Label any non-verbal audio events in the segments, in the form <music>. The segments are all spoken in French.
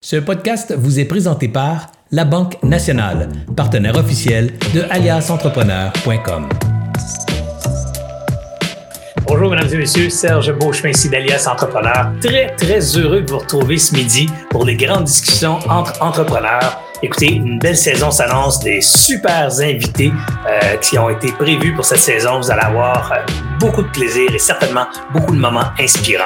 Ce podcast vous est présenté par La Banque Nationale, partenaire officiel de aliasentrepreneur.com. Bonjour, mesdames et messieurs, Serge Beauchemin ici d'Alias Entrepreneur. Très, très heureux de vous retrouver ce midi pour des grandes discussions entre entrepreneurs Écoutez, une belle saison s'annonce, des super invités euh, qui ont été prévus pour cette saison. Vous allez avoir euh, beaucoup de plaisir et certainement beaucoup de moments inspirants.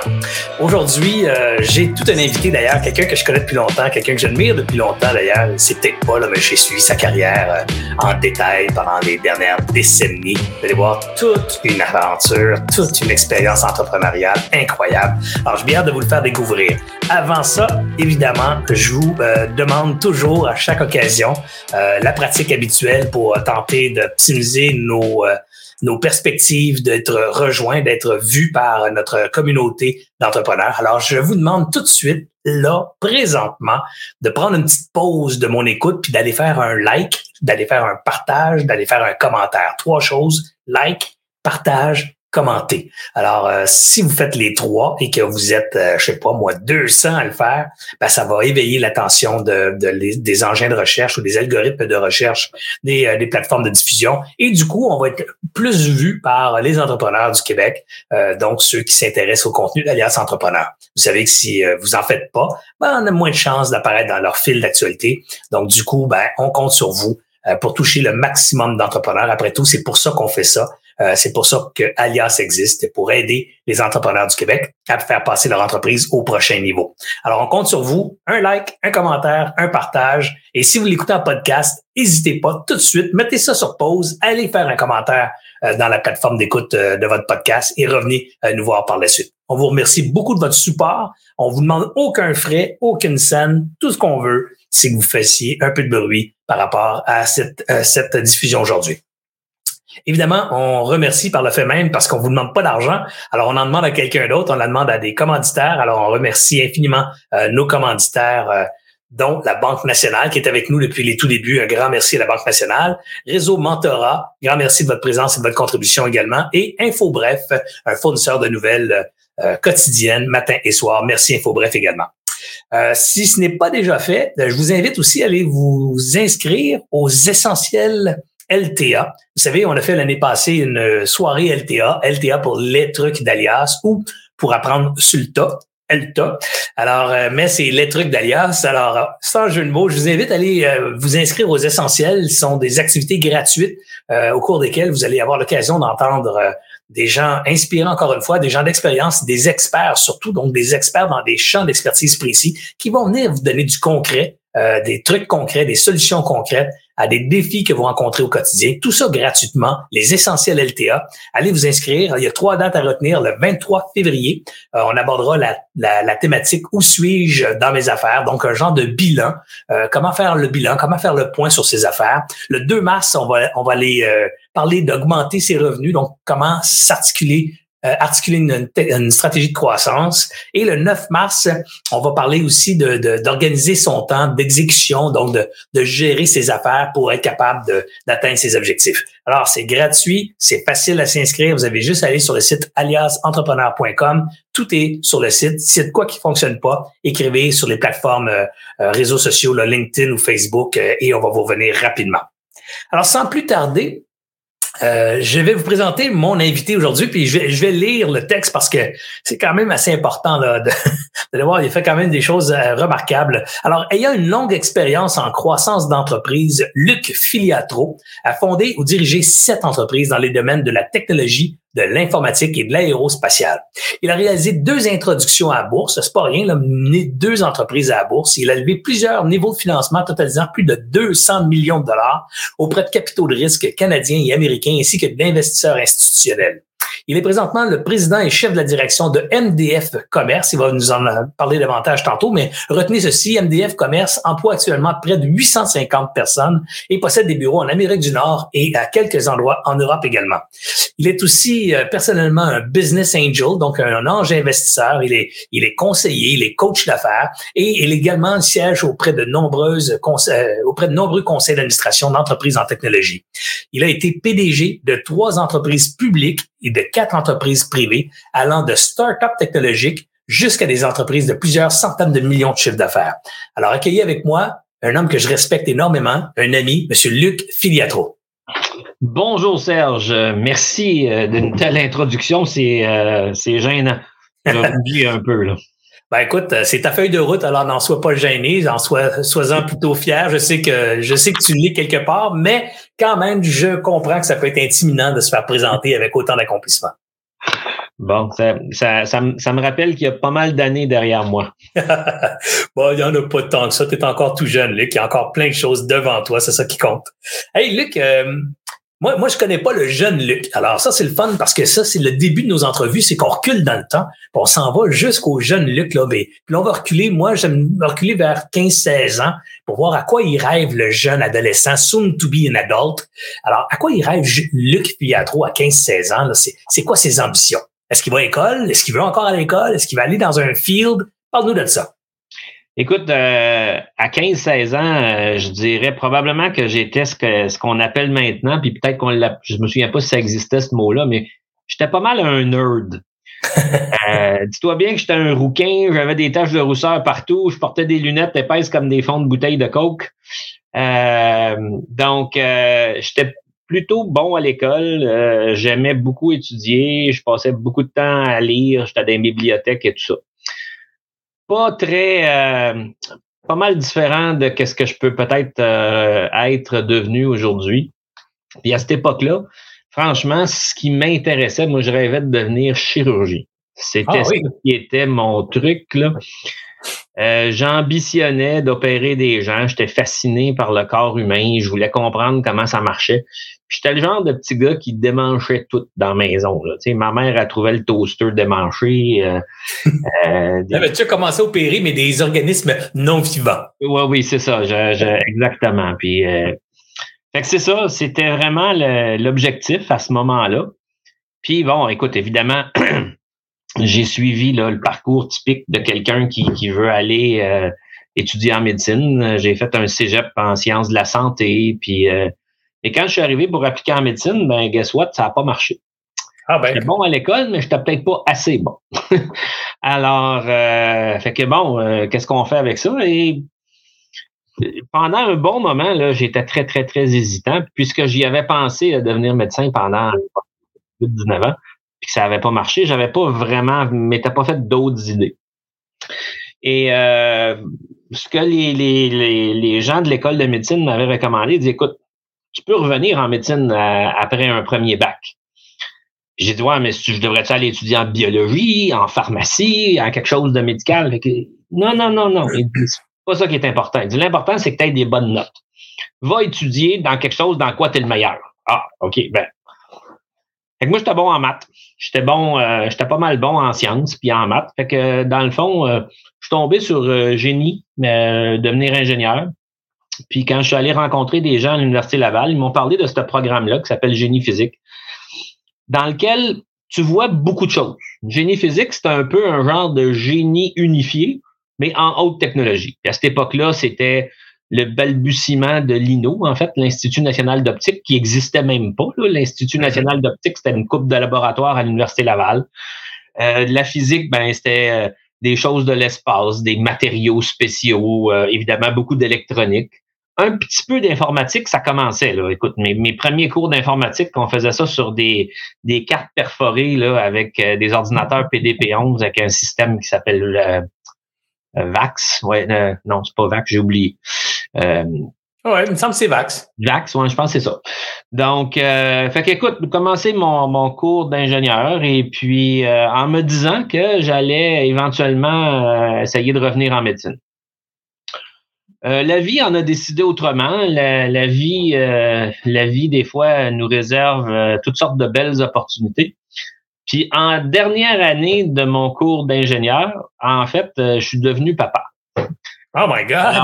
Aujourd'hui, euh, j'ai tout un invité d'ailleurs, quelqu'un que je connais depuis longtemps, quelqu'un que j'admire depuis longtemps d'ailleurs. C'est peut-être pas là, mais j'ai suivi sa carrière en détail pendant les dernières décennies. Vous allez voir toute une aventure, toute une expérience entrepreneuriale incroyable. Alors, je viens de vous le faire découvrir. Avant ça, évidemment, je vous demande toujours à chaque occasion euh, la pratique habituelle pour tenter d'optimiser nos, euh, nos perspectives d'être rejoints, d'être vus par notre communauté d'entrepreneurs. Alors, je vous demande tout de suite, là, présentement, de prendre une petite pause de mon écoute puis d'aller faire un like, d'aller faire un partage, d'aller faire un commentaire. Trois choses, like, partage commenter. Alors, euh, si vous faites les trois et que vous êtes, euh, je sais pas moi, 200 à le faire, ben, ça va éveiller l'attention de, des engins de recherche ou des algorithmes de recherche des, euh, des, plateformes de diffusion. Et du coup, on va être plus vu par les entrepreneurs du Québec, donc ceux qui s'intéressent au contenu d'Alliance Entrepreneur. Vous savez que si vous en faites pas, ben, on a moins de chances d'apparaître dans leur fil d'actualité. Donc, du coup, ben, on compte sur vous pour toucher le maximum d'entrepreneurs. Après tout, c'est pour ça qu'on fait ça. Euh, c'est pour ça que Alias existe, pour aider les entrepreneurs du Québec à faire passer leur entreprise au prochain niveau. Alors, on compte sur vous. Un like, un commentaire, un partage. Et si vous l'écoutez en podcast, n'hésitez pas tout de suite, mettez ça sur pause, allez faire un commentaire euh, dans la plateforme d'écoute euh, de votre podcast et revenez nous voir par la suite. On vous remercie beaucoup de votre support. On vous demande aucun frais, aucune scène. Tout ce qu'on veut, c'est que vous fassiez un peu de bruit par rapport à cette, cette diffusion aujourd'hui. Évidemment, on remercie par le fait même parce qu'on vous demande pas d'argent. Alors, on en demande à quelqu'un d'autre, on la demande à des commanditaires. Alors, on remercie infiniment euh, nos commanditaires, euh, dont la Banque nationale qui est avec nous depuis les tout débuts. Un grand merci à la Banque nationale. Réseau Mentorat, grand merci de votre présence et de votre contribution également. Et InfoBref, un fournisseur de nouvelles euh, quotidiennes, matin et soir. Merci InfoBref également. si ce n'est pas déjà fait, je vous invite aussi à aller vous inscrire aux essentiels LTA. Vous savez, on a fait l'année passée une soirée LTA, LTA pour les trucs d'Alias ou pour apprendre sur le tas. LTA. Alors, euh, mais c'est les trucs d'Alias. Alors, sans jeu de mots, je vous invite à aller euh, vous inscrire aux essentiels. Ce sont des activités gratuites euh, au cours desquelles vous allez avoir l'occasion d'entendre des gens inspirants, encore une fois, des gens d'expérience, des experts surtout, donc des experts dans des champs d'expertise précis qui vont venir vous donner du concret, des trucs concrets, des solutions concrètes à des défis que vous rencontrez au quotidien. Tout ça gratuitement, les essentiels LTA. Allez vous inscrire. Il y a trois dates à retenir. Le 23 février, euh, on abordera la, la, thématique Où suis-je dans mes affaires? Donc, un genre de bilan. Euh, comment faire le bilan? Comment faire le point sur ses affaires? Le 2 mars, on va, on va aller euh, parler d'augmenter ses revenus. Donc, comment s'articuler articuler une, stratégie de croissance. Et le 9 mars, on va parler aussi d'organiser de, son temps d'exécution, donc de, de, gérer ses affaires pour être capable d'atteindre ses objectifs. Alors, c'est gratuit, c'est facile à s'inscrire. Vous avez juste à aller sur le site aliasentrepreneur.com. Tout est sur le site. S'il y a de quoi qui fonctionne pas, écrivez sur les plateformes euh, euh, réseaux sociaux, LinkedIn ou Facebook, et on va vous revenir rapidement. Alors, sans plus tarder, euh, je vais vous présenter mon invité aujourd'hui, puis je vais, lire le texte parce que c'est quand même assez important là, de, <laughs> de le voir. Il fait quand même des choses euh, remarquables. Alors, ayant une longue expérience en croissance d'entreprise, Luc Filiatro a fondé ou dirigé sept entreprises dans les domaines de la technologie, de l'informatique et de l'aérospatiale. Il a réalisé deux introductions à la bourse, c'est pas rien, il a mené deux entreprises à la bourse. Il a levé plusieurs niveaux de financement totalisant plus de 200 millions de dollars auprès de capitaux de risque canadiens et américains ainsi que d'investisseurs institutionnels. Il est présentement le président et chef de la direction de MDF Commerce. Il va nous en parler davantage tantôt, mais retenez ceci, MDF Commerce emploie actuellement près de 850 personnes et possède des bureaux en Amérique du Nord et à quelques endroits en Europe également. Il est aussi euh, personnellement un business angel, donc un, ange investisseur. Il est, il est conseiller, il est coach d'affaires et il est également siège auprès de nombreuses euh, auprès de nombreux conseils d'administration d'entreprises en technologie. Il a été PDG de trois entreprises publiques et de quatre entreprises privées allant de start-up technologiques jusqu'à des entreprises de plusieurs centaines de millions de chiffres d'affaires. Alors, accueillez avec moi un homme que je respecte énormément, un ami, M. Luc Filiatro. Bonjour Serge, merci euh, d'une telle introduction, c'est euh, c'est gênant. Je <laughs> un peu là. Ben écoute, euh, c'est ta feuille de route, alors n'en sois pas gêné, en sois, sois-en plutôt fier. Je sais que je sais que tu lis quelque part, mais quand même, je comprends que ça peut être intimidant de se faire présenter avec autant d'accomplissement. Bon, ça, ça, ça, me, rappelle qu'il y a pas mal d'années derrière moi. <laughs> bon, il n'y en a pas tant que ça. Tu es encore tout jeune, Luc. Il y a encore plein de choses devant toi. C'est ça qui compte. Hey, Luc, euh, moi, moi, je connais pas le jeune Luc. Alors ça, c'est le fun parce que ça, c'est le début de nos entrevues, c'est qu'on recule dans le temps. On s'en va jusqu'au jeune Luc. Là, ben, puis on va reculer, moi, j'aime reculer vers 15-16 ans pour voir à quoi il rêve le jeune adolescent, soon to be an adult. Alors, à quoi il rêve Luc Piatro à 15-16 ans? C'est quoi ses ambitions? Est-ce qu'il va à l'école? Est-ce qu'il veut encore à l'école? Est-ce qu'il va aller dans un field? Parle-nous de ça. Écoute, euh, à 15-16 ans, euh, je dirais probablement que j'étais ce que ce qu'on appelle maintenant, puis peut-être qu'on l'a. Je me souviens pas si ça existait ce mot-là, mais j'étais pas mal un nerd. <laughs> euh, Dis-toi bien que j'étais un rouquin, j'avais des taches de rousseur partout, je portais des lunettes épaisses comme des fonds de bouteilles de coke. Euh, donc, j'étais plutôt bon à l'école. J'aimais beaucoup étudier, je passais beaucoup de temps à lire, j'étais dans les bibliothèques et tout ça pas très, euh, pas mal différent de ce que je peux peut-être euh, être devenu aujourd'hui. Puis à cette époque-là, franchement, ce qui m'intéressait, moi, je rêvais de devenir chirurgien. C'était ah ce qui était mon truc, là. Euh, j'ambitionnais d'opérer des gens. J'étais fasciné par le corps humain. Je voulais comprendre comment ça marchait. J'étais le genre de petit gars qui démanchait tout dans la maison. Là. Ma mère a trouvé le toaster démanché. Euh, <laughs> euh, tu as commencé à opérer, mais des organismes non vivants. Oui, oui, c'est ça. exactement. Puis, euh, fait que c'est ça. C'était vraiment l'objectif à ce moment-là. Puis bon, écoute, évidemment, <clears throat> j'ai suivi là, le parcours typique de quelqu'un qui, qui veut aller euh, étudier en médecine. J'ai fait un cégep en sciences de la santé. Puis, euh, et quand je suis arrivé pour appliquer en médecine, ben, guess what, ça n'a pas marché. Ah ben. J'étais bon à l'école, mais je n'étais peut-être pas assez bon. <laughs> Alors, euh, fait que bon, qu'est-ce qu'on fait avec ça? Et pendant un bon moment, là, j'étais très, très, très hésitant, puisque j'y avais pensé à devenir médecin pendant plus de 19 ans puis que ça n'avait pas marché, j'avais pas vraiment, m'étais pas fait d'autres idées. Et euh, ce que les, les, les, gens de l'école de médecine m'avaient recommandé, ils écoute, tu peux revenir en médecine euh, après un premier bac. J'ai dit, ouais, mais je devrais aller étudier en biologie, en pharmacie, en quelque chose de médical? non, non, non, non. C'est pas ça qui est important. L'important, c'est que tu aies des bonnes notes. Va étudier dans quelque chose dans quoi tu es le meilleur. Ah, OK, ben. Fait que moi, j'étais bon en maths j'étais bon, euh, j'étais pas mal bon en sciences puis en maths. Fait que dans le fond, euh, je suis tombé sur euh, génie, devenir ingénieur. Puis quand je suis allé rencontrer des gens à l'Université Laval, ils m'ont parlé de ce programme-là qui s'appelle Génie physique, dans lequel tu vois beaucoup de choses. Génie physique, c'est un peu un genre de génie unifié, mais en haute technologie. à cette époque-là, c'était le balbutiement de l'INO, en fait, l'Institut national d'optique, qui existait même pas. L'Institut national d'optique, c'était une coupe de laboratoire à l'Université Laval. Euh, la physique, ben, c'était euh, des choses de l'espace, des matériaux spéciaux, euh, évidemment beaucoup d'électronique. Un petit peu d'informatique, ça commençait. Là. Écoute, mes, mes premiers cours d'informatique, on faisait ça sur des, des cartes perforées là, avec des ordinateurs PDP-11 avec un système qui s'appelle VAX. Ouais, non, c'est pas VAX, j'ai oublié. Euh, oui, il me semble que c'est Vax. Vax, oui, je pense que c'est ça. Donc, euh, fait qu'écoute, commencer mon, mon cours d'ingénieur et puis euh, en me disant que j'allais éventuellement euh, essayer de revenir en médecine. la vie en a décidé autrement. La, la vie, la vie, des fois, nous réserve toutes sortes de belles opportunités. Puis en dernière année de mon cours d'ingénieur, en fait, je suis devenu papa. Oh my God!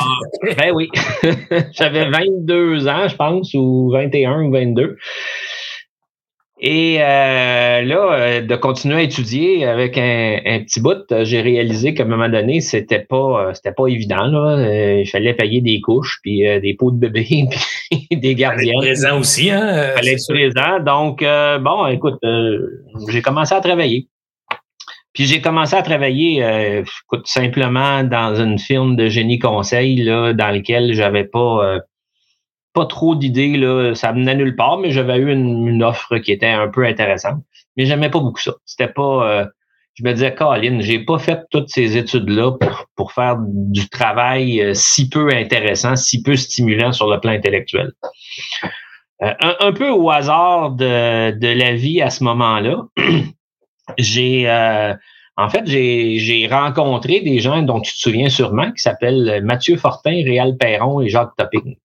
ben oui. <laughs> J'avais 22 ans, je pense, ou 21 ou 22. Et euh, là, euh, de continuer à étudier avec un, petit bout, j'ai réalisé qu'à un moment donné, c'était pas c'était pas évident. Là. Euh, il fallait payer des couches, puis des pots de bébé, <laughs> puis des gardiens. Il fallait présent aussi, hein? Il fallait être présent. Donc, bon, écoute, j'ai commencé à travailler. Puis j'ai commencé à travailler euh, simplement dans une firme de génie conseil là, dans lequel j'avais pas euh, pas trop d'idées. Là. Ça menait nulle part, mais j'avais eu une, offre qui était un peu intéressante. Mais j'aimais pas beaucoup ça. C'était pas. Euh, je me disais, Colin, j'ai pas fait toutes ces études-là pour, pour faire du travail euh, si peu intéressant, si peu stimulant sur le plan intellectuel. Euh, un, peu au hasard de, de la vie à ce moment-là, <clears throat> j'ai en fait, j'ai rencontré des gens dont tu te souviens sûrement, qui s'appellent Mathieu Fortin, Réal Perron et Jacques Topping.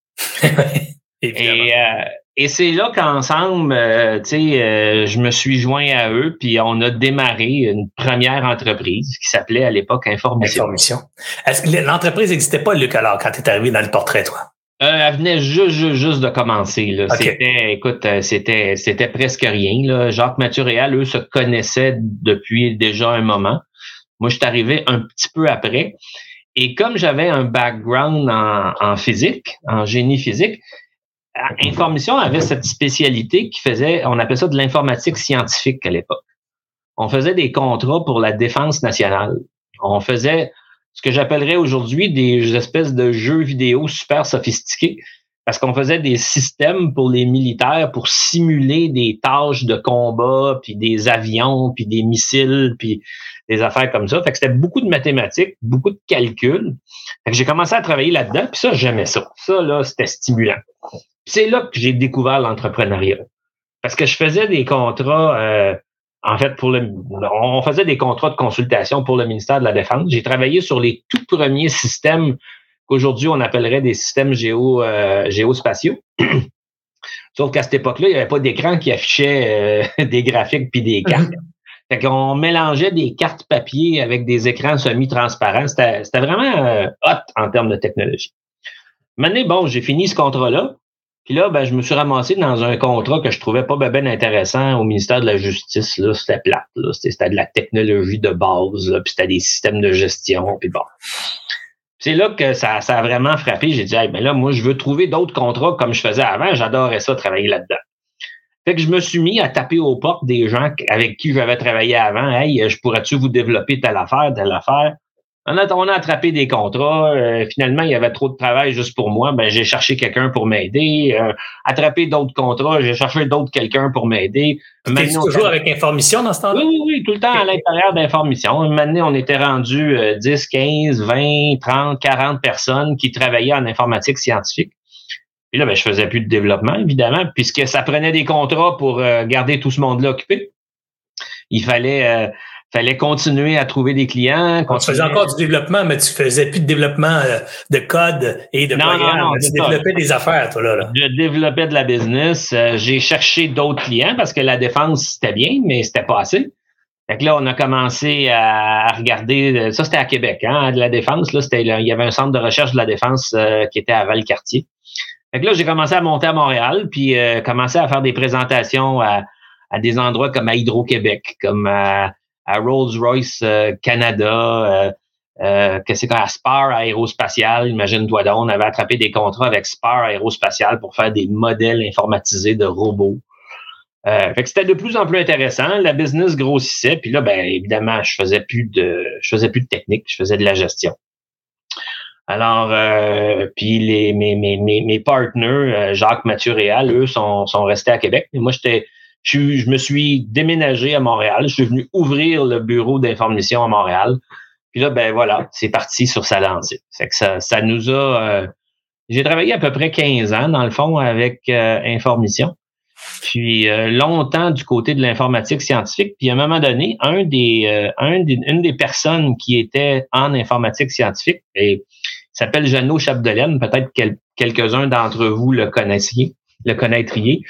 <laughs> et, euh, et c'est là qu'ensemble, euh, tu sais, euh, je me suis joint à eux, puis on a démarré une première entreprise qui s'appelait à l'époque Information. Information. L'entreprise n'existait pas, Luc, alors, quand tu es arrivé dans le portrait, toi? Elle venait juste, juste, juste de commencer. Là. C'était, écoute, c'était, c'était presque rien. Là. Jacques Mathieu Réal, eux, se connaissaient depuis déjà un moment. Moi, je suis arrivé un petit peu après. Et comme j'avais un background en, physique, en génie physique, Information avait cette spécialité qui faisait, on appelait ça de l'informatique scientifique à l'époque. On faisait des contrats pour la défense nationale. On faisait ce que j'appellerais aujourd'hui des espèces de jeux vidéo super sophistiqués parce qu'on faisait des systèmes pour les militaires pour simuler des tâches de combat, puis des avions, puis des missiles, puis des affaires comme ça. Fait que c'était beaucoup de mathématiques, beaucoup de calculs. Fait que j'ai commencé à travailler là-dedans, puis ça, j'aimais ça. Ça, là, c'était stimulant. C'est là que j'ai découvert l'entrepreneuriat. Parce que je faisais des contrats, euh, en fait, pour le, on faisait des contrats de consultation pour le ministère de la Défense. J'ai travaillé sur les tout premiers systèmes qu'aujourd'hui on appellerait des systèmes géo, euh, géospatiaux. <clears throat> Sauf qu'à cette époque-là, il n'y avait pas d'écran qui affichait euh, <laughs> des graphiques puis des cartes. <laughs> Fait qu'on mélangeait des cartes papier avec des écrans semi-transparents. C'était, vraiment euh, hot en termes de technologie. Maintenant, bon, j'ai fini ce contrat-là. Puis là, ben, je me suis ramassé dans un contrat que je trouvais pas ben, intéressant au ministère de la Justice. Là, c'était plate. Là. C'était, de la technologie de base. Là, puis c'était des systèmes de gestion. Puis bon. C'est là que ça, ça a vraiment frappé. J'ai dit, hey, ben là, moi, je veux trouver d'autres contrats comme je faisais avant. J'adorais ça, travailler là-dedans. Fait que je me suis mis à taper aux portes des gens avec qui j'avais travaillé avant. Hey, je pourrais-tu vous développer telle affaire, telle affaire? On a, on a attrapé des contrats. Euh, finalement, il y avait trop de travail juste pour moi. Ben, j'ai cherché quelqu'un pour m'aider. Euh, attrapé d'autres contrats. J'ai cherché d'autres quelqu'un pour m'aider. Maintenant, toujours avec Information dans ce temps-là? Oui, oui, oui, tout le temps à l'intérieur d'Information. Maintenant, on était rendu 10, 15, 20, 30, 40 personnes qui travaillaient en informatique scientifique. Puis là, ben, je faisais plus de développement, évidemment, puisque ça prenait des contrats pour euh, garder tout ce monde-là occupé. Il fallait, euh, fallait continuer à trouver des clients. Tu faisais encore du développement, mais tu faisais plus de développement euh, de code et de non, Non, non, tu développais des affaires, toi, là. là. Je développais de la business. j'ai cherché d'autres clients parce que la défense, c'était bien, mais c'était pas assez. Fait que là, on a commencé à regarder. Ça, c'était à Québec, hein, de la défense. Là, c'était, il y avait un centre de recherche de la défense qui était à Valcartier. Fait que là, j'ai commencé à monter à Montréal, puis euh, commencé à faire des présentations à, à des endroits comme à Hydro-Québec, comme à, Rolls-Royce euh, Canada, euh, euh, que c'est à Spar Aérospatial, imagine-toi donc, on avait attrapé des contrats avec Spar Aérospatial pour faire des modèles informatisés de robots. Euh, fait que c'était de plus en plus intéressant. La business grossissait, puis là, ben évidemment, je faisais plus de, je faisais plus de technique, je faisais de la gestion. Alors, puis les, mes, mes, mes, euh, Jacques Mathieu Réal, eux, sont, sont restés à Québec. Et moi, j'étais, je, je me suis déménagé à Montréal. Je suis venu ouvrir le bureau d'information à Montréal. Puis là, ben voilà, c'est parti sur sa lancée. Fait que ça, ça nous a. Euh, j'ai travaillé à peu près 15 ans, dans le fond, avec euh, Information. Puis longtemps du côté de l'informatique scientifique. Puis à un moment donné, un des, un des, une des personnes qui était en informatique scientifique, et s'appelle Jeannot Chapdelaine. Peut-être que quelques-uns d'entre vous le connaissiez, le connaîtriez.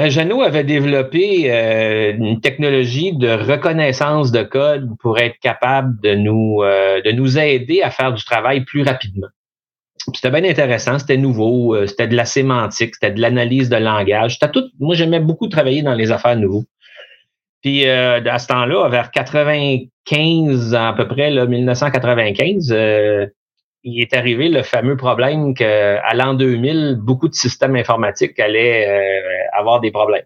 Euh, Jeannot avait développé euh, une technologie de reconnaissance de code pour être capable de nous, euh, de nous aider à faire du travail plus rapidement. C'était bien intéressant, c'était nouveau, c'était de la sémantique, c'était de l'analyse de langage. Moi, j'aimais beaucoup travailler dans les affaires nouveaux. Puis à ce temps-là, vers 95 à peu près, là, 1995, il est arrivé le fameux problème qu'à l'an 2000, beaucoup de systèmes informatiques allaient avoir des problèmes.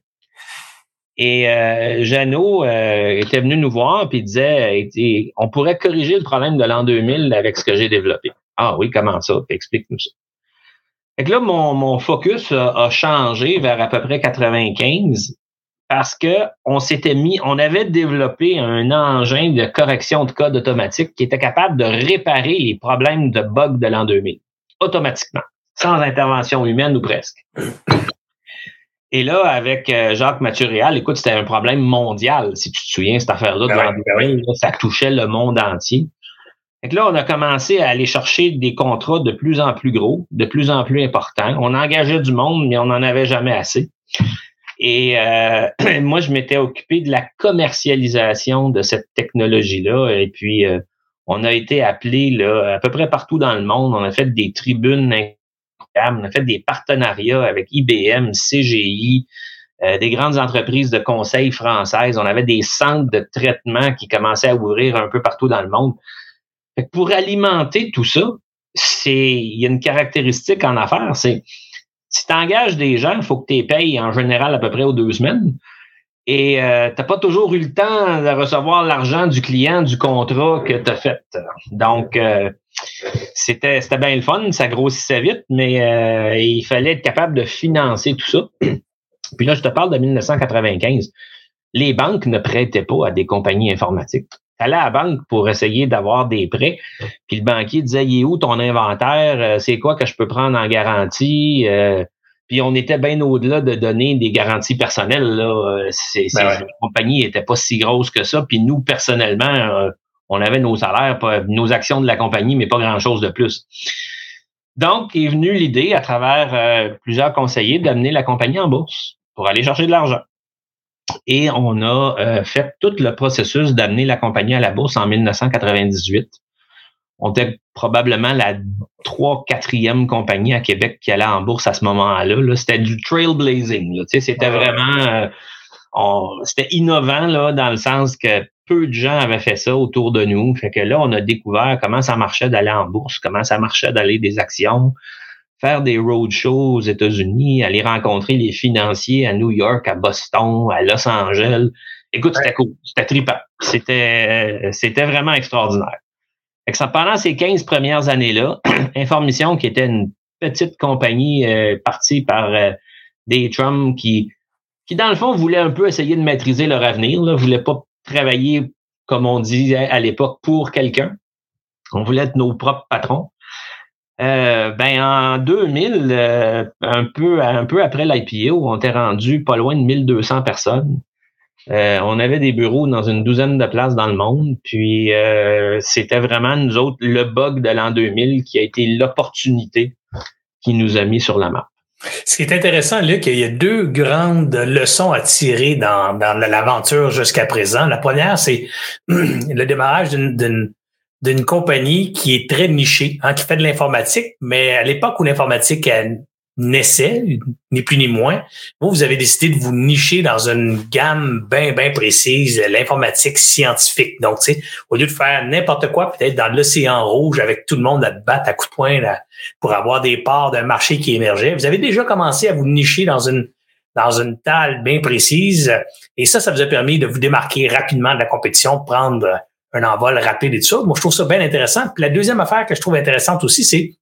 Et euh, Jeannot euh, était venu nous voir puis disait on pourrait corriger le problème de l'an 2000 avec ce que j'ai développé. Ah oui, comment ça? Explique-nous ça. Fait que là, mon, mon focus a, changé vers à peu près 95 parce que on s'était mis, on avait développé un engin de correction de code automatique qui était capable de réparer les problèmes de bugs de l'an 2000 automatiquement, sans intervention humaine ou presque. Et là, avec euh, Jacques Mathuréal, écoute, c'était un problème mondial, si tu te souviens, cette affaire-là, ben ben ça touchait le monde entier. Fait là, on a commencé à aller chercher des contrats de plus en plus gros, de plus en plus importants. On engageait du monde, mais on n'en avait jamais assez. Et euh, <clears throat> moi, je m'étais occupé de la commercialisation de cette technologie-là. Et puis, euh, on a été appelé là, à peu près partout dans le monde. On a fait des tribunes on a fait des partenariats avec IBM, CGI, euh, des grandes entreprises de conseil françaises. On avait des centres de traitement qui commençaient à ouvrir un peu partout dans le monde. pour alimenter tout ça, c'est il y a une caractéristique en affaires, c'est si tu engages des gens, il faut que tu les payes en général à peu près aux deux semaines. Et euh, tu n'as pas toujours eu le temps de recevoir l'argent du client du contrat que tu as fait. Donc, euh, c'était c'était bien le fun, ça grossissait vite, mais euh, il fallait être capable de financer tout ça. <clears throat> Puis là, je te parle de 1995. Les banques ne prêtaient pas à des compagnies informatiques. Tu allais à la banque pour essayer d'avoir des prêts, puis le banquier disait, il est où ton inventaire? Euh, c'est quoi que je peux prendre en garantie? Euh, puis on était bien au-delà de donner des garanties personnelles. Là. Ces, ben compagnies n'étaient pas si grosses que ça. Puis nous, personnellement, on avait nos salaires, nos actions de la compagnie, mais pas grand-chose de plus. Donc, est venue l'idée, à travers euh, plusieurs conseillers, d'amener la compagnie en bourse pour aller chercher de l'argent. Et on a euh, fait tout le processus d'amener la compagnie à la bourse en 1998. On était probablement la trois, quatrième compagnie à Québec qui allait en bourse à ce moment-là. c'était du trailblazing. C'était vraiment... Euh, c'était innovant là, dans le sens que peu de gens avaient fait ça autour de nous. Fait que là, on a découvert comment ça marchait d'aller en bourse, comment ça marchait d'aller des actions, faire des roadshows aux États-Unis, aller rencontrer les financiers à New York, à Boston, à Los Angeles. Écoute, c'était cool, c'était trippant. C'était, c'était vraiment extraordinaire. Fait que pendant ces 15 premières années-là, <clears throat> Information, qui était une petite compagnie euh, partie par euh, des Trump qui, qui, dans le fond, voulaient un peu essayer de maîtriser leur avenir, là, voulaient pas travailler, comme on disait à l'époque, pour quelqu'un. On voulait être nos propres patrons. Euh, ben en 2000, euh, un peu un peu après l'IPO, on était rendu pas loin de 1200 personnes. Euh, on avait des bureaux dans une douzaine de places dans le monde, puis c'était vraiment nous autres le bug de l'an 2000 qui a été l'opportunité qui nous a mis sur la map. Ce qui est intéressant, Luc, il y a deux grandes leçons à tirer dans, l'aventure jusqu'à présent. La première, c'est <clears throat> le démarrage d'une d'une compagnie qui est très nichée, hein, qui fait de l'informatique, mais à l'époque où l'informatique naissait, ni plus ni moins. Vous, vous avez décidé de vous nicher dans une gamme bien, bien précise, l'informatique scientifique. Donc, tu sais, au lieu de faire n'importe quoi, peut-être dans l'océan rouge avec tout le monde à battre à coups de poing pour avoir des parts d'un marché qui émergeait, vous avez déjà commencé à vous nicher dans une dans une bien précise. Et ça, ça vous a permis de vous démarquer rapidement de la compétition, prendre un envol rapide et tout ça. Moi, je trouve ça bien intéressant. Puis la deuxième affaire que je trouve intéressante aussi, c'est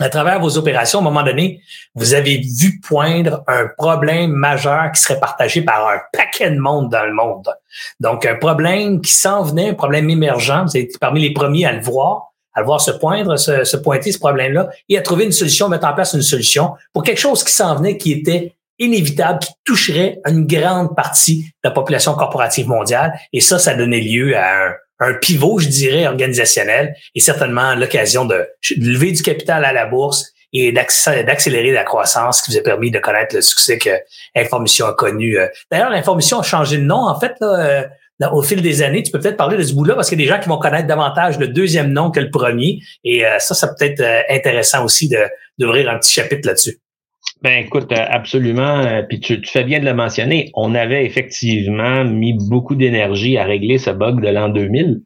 à travers vos opérations, à un moment donné, vous avez vu poindre un problème majeur qui serait partagé par un paquet de monde dans le monde. Donc, un problème qui s'en venait, un problème émergent. Vous êtes parmi les premiers à le voir, à le voir se poindre, se, pointer ce problème-là, et à trouver une solution, mettre en place une solution pour quelque chose qui s'en venait, qui était inévitable, qui toucherait une grande partie de la population corporative mondiale. Et ça, ça donnait lieu à un, un pivot, je dirais, organisationnel et certainement l'occasion de, lever du capital à la bourse et d'accélérer la croissance qui vous a permis de connaître le succès que Information a connu. Euh. D'ailleurs, l'Information a changé de nom, en fait, euh, au fil des années. Tu peux peut-être parler de ce bout-là parce qu'il y a des gens qui vont connaître davantage le deuxième nom que le premier. Et euh, ça, ça peut être intéressant aussi d'ouvrir un petit chapitre là-dessus. Ben écoute, euh, absolument. Euh, puis tu, fais bien de le mentionner. On avait effectivement mis beaucoup d'énergie à régler ce bug de l'an 2000,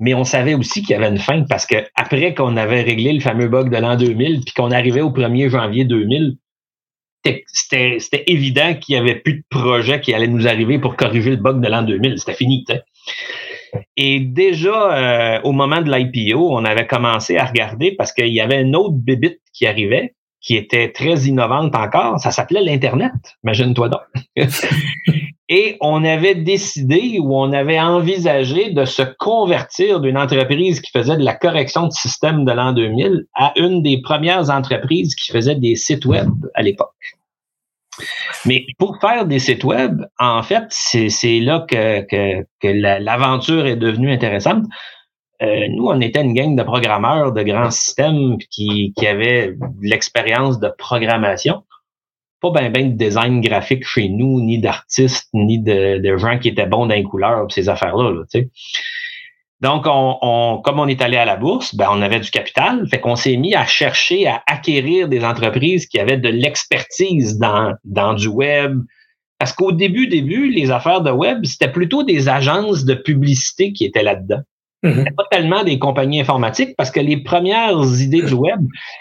mais on savait aussi qu'il y avait une fin parce que après qu'on avait réglé le fameux bug de l'an 2000, puis qu'on arrivait au 1er janvier 2000, c'était évident qu'il n'y avait plus de projet qui allait nous arriver pour corriger le bug de l'an 2000. C'était fini. Et déjà, euh, au moment de l'IPO, on avait commencé à regarder parce qu'il y avait une autre bébite qui arrivait, qui était très innovante encore. Ça s'appelait l'Internet. Imagine-toi donc. <laughs> Et on avait décidé ou on avait envisagé de se convertir d'une entreprise qui faisait de la correction de système de l'an 2000 à une des premières entreprises qui faisait des sites web à l'époque. Mais pour faire des sites web, en fait, c'est là que, que, que l'aventure est devenue intéressante. Euh, nous, on était une gang de programmeurs de grands systèmes qui, qui avaient l'expérience de programmation pas ben ben de design graphique chez nous, ni d'artistes, ni de, de, gens qui étaient bons dans les couleurs, ces affaires-là. Là. Donc, on, on, comme on est allé à la bourse, ben, on avait du capital, fait qu'on s'est mis à chercher à acquérir des entreprises qui avaient de l'expertise dans, dans du web. Parce qu'au début, début, les affaires de web, c'était plutôt des agences de publicité qui étaient là-dedans. Mm Pas tellement des compagnies informatiques parce que les premières idées du web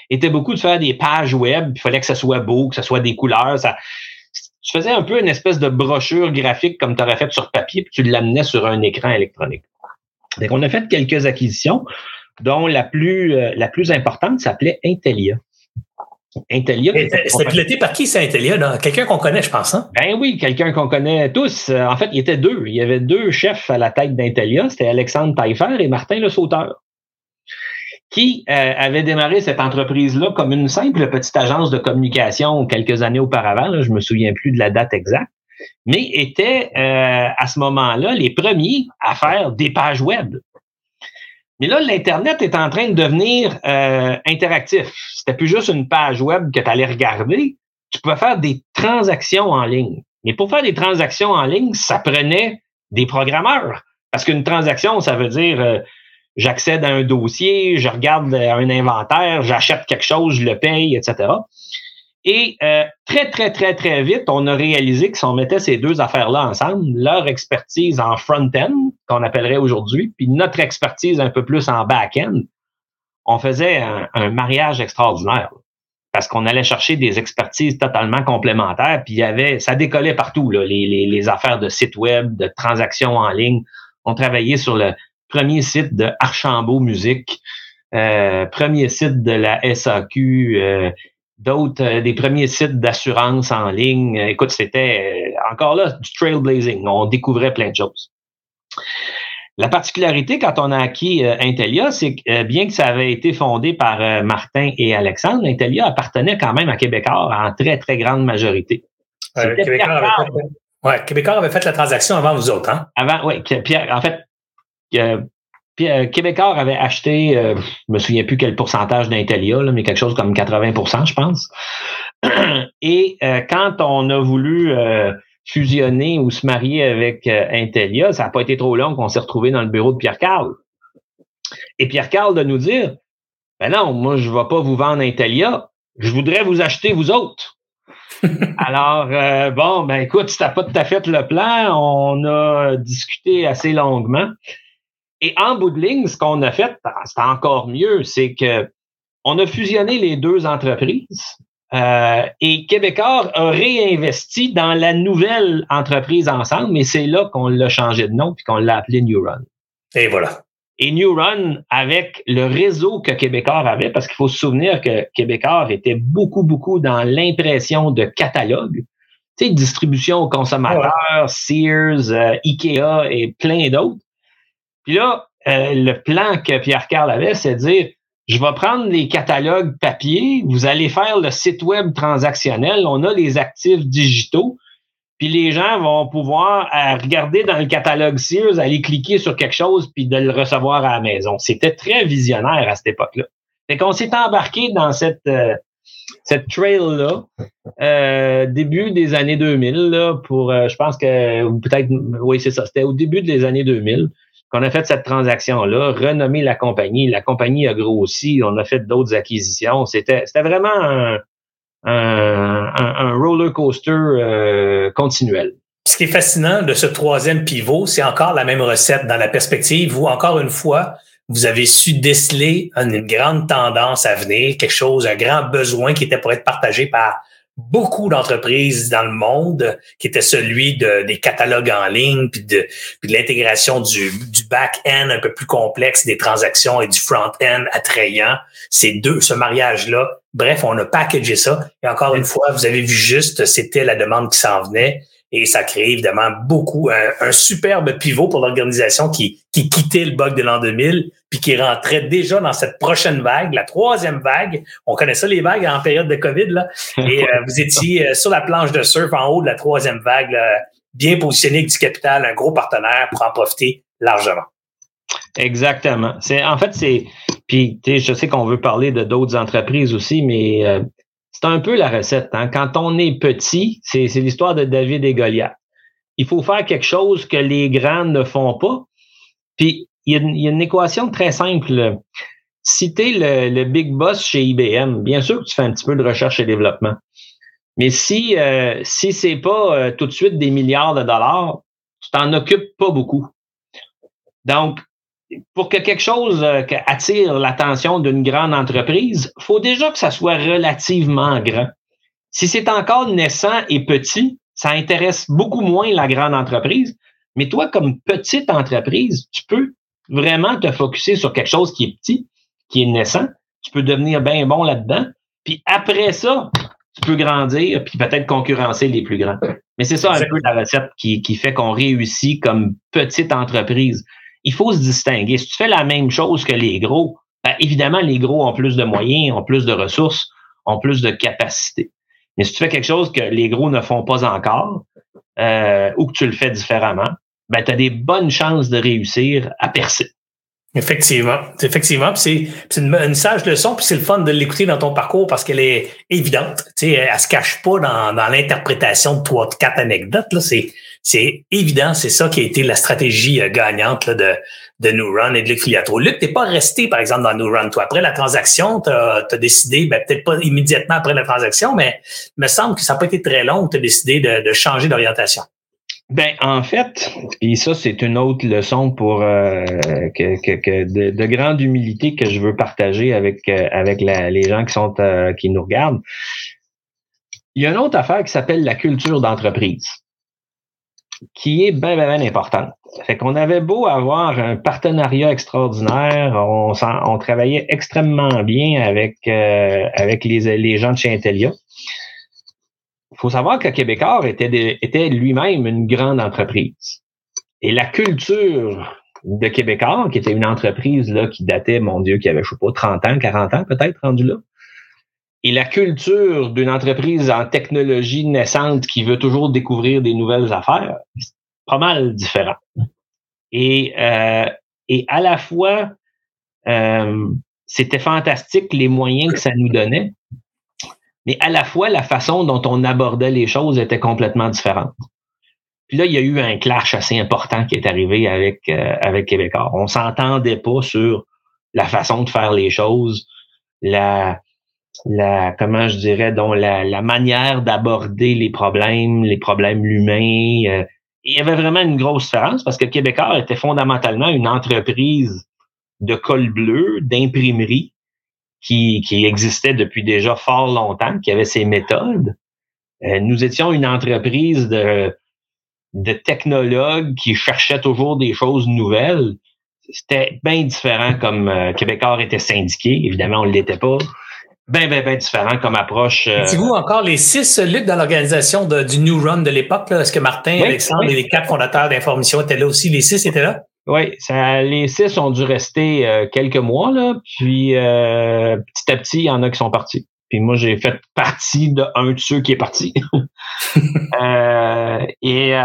étaient beaucoup de faire des pages web. Il fallait que ça soit beau, que ça soit des couleurs. Ça, tu faisais un peu une espèce de brochure graphique comme tu aurais fait sur papier, puis tu l'amenais sur un écran électronique. Donc, on a fait quelques acquisitions, dont la plus, euh, la plus importante s'appelait Intelia. Intelia. C'était piloté par qui, c'est Intelia? Quelqu'un qu'on connaît, je pense. Hein? Ben oui, quelqu'un qu'on connaît tous. Euh, en fait, il y était deux. Il y avait deux chefs à la tête d'Intelia. C'était Alexandre Taillefer et Martin Le Sauteur, qui euh, avaient démarré cette entreprise-là comme une simple petite agence de communication quelques années auparavant. Là, je me souviens plus de la date exacte. Mais étaient euh, à ce moment-là les premiers à faire des pages web. Mais là, l'Internet est en train de devenir euh, interactif. C'était plus juste une page web que tu allais regarder. Tu pouvais faire des transactions en ligne. Mais pour faire des transactions en ligne, ça prenait des programmeurs. Parce qu'une transaction, ça veut dire euh, j'accède à un dossier, je regarde un inventaire, j'achète quelque chose, je le paye, etc. Et euh, très, très, très, très vite, on a réalisé que si on mettait ces deux affaires-là ensemble, leur expertise en front-end, qu'on appellerait aujourd'hui, puis notre expertise un peu plus en back-end, on faisait un, mariage extraordinaire. Parce qu'on allait chercher des expertises totalement complémentaires, puis il y avait, ça décollait partout, là, les, les, les affaires de sites web, de transactions en ligne. On travaillait sur le premier site de Archambault Musique, euh, premier site de la SAQ, euh, d'autres, euh, des premiers sites d'assurance en ligne. Euh, écoute, c'était euh, encore là du trailblazing. On découvrait plein de choses. La particularité quand on a acquis Intelia, c'est que bien que ça avait été fondé par Martin et Alexandre, Intelia appartenait quand même à Québécois en très, très grande majorité. Québécois avait, fait, ouais, Québécois avait fait la transaction avant vous autres, hein? Avant, oui. Pierre, en fait, puis euh, Québécois avait acheté, euh, je me souviens plus quel pourcentage d'Intelia, mais quelque chose comme 80% je pense. <clears throat> Et euh, quand on a voulu euh, fusionner ou se marier avec Intelia, ça n'a pas été trop long qu'on s'est retrouvé dans le bureau de Pierre Carl. Et Pierre Carl de nous dire Ben non, moi, je ne vais pas vous vendre Intelia, je voudrais vous acheter vous autres. <laughs> Alors, bon, ben écoute, c'était pas tout à fait le plan. On a discuté assez longuement. Et en bout de ligne, ce qu'on a fait, c'est encore mieux, c'est que on a fusionné les deux entreprises euh, et Québécois a réinvesti dans la nouvelle entreprise ensemble, mais c'est là qu'on l'a changé de nom puis qu'on l'a appelé New Run. Et voilà. Et New Run, avec le réseau que Québécois avait, parce qu'il faut se souvenir que Québécois était beaucoup, beaucoup dans l'impression de catalogue, tu sais, distribution aux consommateurs, Sears, euh, Ikea et plein d'autres. Puis là, euh, le plan que Pierre Carl avait, c'est de dire je vais prendre les catalogues papier, vous allez faire le site web transactionnel, on a les actifs digitaux, puis les gens vont pouvoir euh, regarder dans le catalogue Sears, aller cliquer sur quelque chose, puis de le recevoir à la maison. C'était très visionnaire à cette époque-là. Fait qu'on s'est embarqué dans cette, euh, cette trail-là, début des années 2000, là, pour, je pense que, peut-être, oui, c'est ça, c'était au début des années 2000 qu'on a fait cette transaction-là, renommé la compagnie. La compagnie a grossi, on a fait d'autres acquisitions. C'était, c'était vraiment un, un, un, roller coaster euh, continuel. Ce qui est fascinant de ce troisième pivot, c'est encore la même recette dans la perspective où, encore une fois, vous avez su déceler une grande tendance à venir, quelque chose, un grand besoin qui était pour être partagé par beaucoup d'entreprises dans le monde, qui était celui de, des catalogues en ligne, puis de, puis de l'intégration du, du back-end un peu plus complexe des transactions et du front-end attrayant. Ces deux, ce mariage-là. Bref, on a packagé ça. Et encore une fois, vous avez vu juste, c'était la demande qui s'en venait. Et ça crée évidemment beaucoup, un, superbe pivot pour l'organisation qui, qui quittait le bug de l'an 2000, puis qui rentrait déjà dans cette prochaine vague, la troisième vague. On connaît ça, les vagues en période de COVID. Là. <laughs> Et euh, vous étiez euh, sur la planche de surf en haut de la troisième vague, bien positionné avec du capital, un gros partenaire pour en profiter largement. Exactement. C'est en fait c'est puis je sais qu'on veut parler de d'autres entreprises aussi, mais euh, c'est un peu la recette. Hein. Quand on est petit, c'est l'histoire de David et Goliath. Il faut faire quelque chose que les grands ne font pas. Puis, il y, a une, équation très simple. Si tu le, big boss chez IBM, bien sûr que tu fais un petit peu de recherche et développement. Mais si euh, si c'est pas euh, tout de suite des milliards de dollars, tu t'en occupes pas beaucoup. Donc, pour que quelque chose euh, attire l'attention d'une grande entreprise, faut déjà que ça soit relativement grand. Si c'est encore naissant et petit, ça intéresse beaucoup moins la grande entreprise. Mais toi, comme petite entreprise, tu peux vraiment te focuser sur quelque chose qui est petit, qui est naissant. Tu peux devenir bien bon là-dedans. Puis après ça, tu peux grandir puis peut-être concurrencer les plus grands. Mais c'est ça un peu la recette qui, qui fait qu'on réussit comme petite entreprise il faut se distinguer. Si tu fais la même chose que les gros, ben, évidemment, les gros ont plus de moyens, ont plus de ressources, ont plus de capacités. Mais si tu fais quelque chose que les gros ne font pas encore, euh, ou que tu le fais différemment, ben, tu as des bonnes chances de réussir à percer. Effectivement, effectivement, c'est une, sage leçon, puis c'est le fun de l'écouter dans ton parcours parce qu'elle est évidente. Tu sais, elle, se cache pas dans, dans l'interprétation de trois, quatre anecdotes. C'est c'est évident, c'est ça qui a été la stratégie euh, gagnante là, de de New Run et de Luc Filiatro. Luc, t'es pas resté par exemple dans New Run. Toi, après la transaction, tu as, décidé, ben, peut-être pas immédiatement après la transaction, mais il me semble que ça n'a pas été très long. Tu as décidé de, de changer d'orientation. Ben, en fait, puis ça, c'est une autre leçon pour euh, que, que, de, grande humilité que je veux partager avec, euh, avec les gens qui sont euh, qui nous regardent. Il y a une autre affaire qui s'appelle la culture d'entreprise, qui est bien, bien, bien importante. Fait qu'on avait beau avoir un partenariat extraordinaire, on, travaillait extrêmement bien avec, avec les, les gens de chez Intelia. Il faut savoir que Québécois était, était lui-même une grande entreprise. Et la culture de Québécois, qui était une entreprise là, qui datait, mon Dieu, qui avait, je sais pas, 30 ans, 40 ans peut-être rendu là. Et la culture d'une entreprise en technologie naissante qui veut toujours découvrir des nouvelles affaires, c'est pas mal différent. Et, euh, et à la fois, euh, c'était fantastique les moyens que ça nous donnait, mais à la fois, la façon dont on abordait les choses était complètement différente. Puis là, il y a eu un clash assez important qui est arrivé avec, euh, avec Québécois. On s'entendait pas sur la façon de faire les choses, la, la comment je dirais, dont la, la manière d'aborder les problèmes, les problèmes humains. Euh, il y avait vraiment une grosse différence parce que Québécois était fondamentalement une entreprise de col bleu, d'imprimerie, qui, qui existait depuis déjà fort longtemps, qui avait ses méthodes. Euh, nous étions une entreprise de, de technologues qui cherchaient toujours des choses nouvelles. C'était bien différent comme euh, Québécois était syndiqué. Évidemment, on ne l'était pas. Bien, bien, bien différent comme approche. Euh... vous encore les six Luc dans l'organisation du New Run de l'époque? Est-ce que Martin, Alexandre et les quatre fondateurs d'Information étaient là aussi? Les six étaient là? Oui, ça, les six ont dû rester euh, quelques mois, là, puis euh, petit à petit, il y en a qui sont partis. Puis moi, j'ai fait partie de un de ceux qui est parti. <laughs> euh, et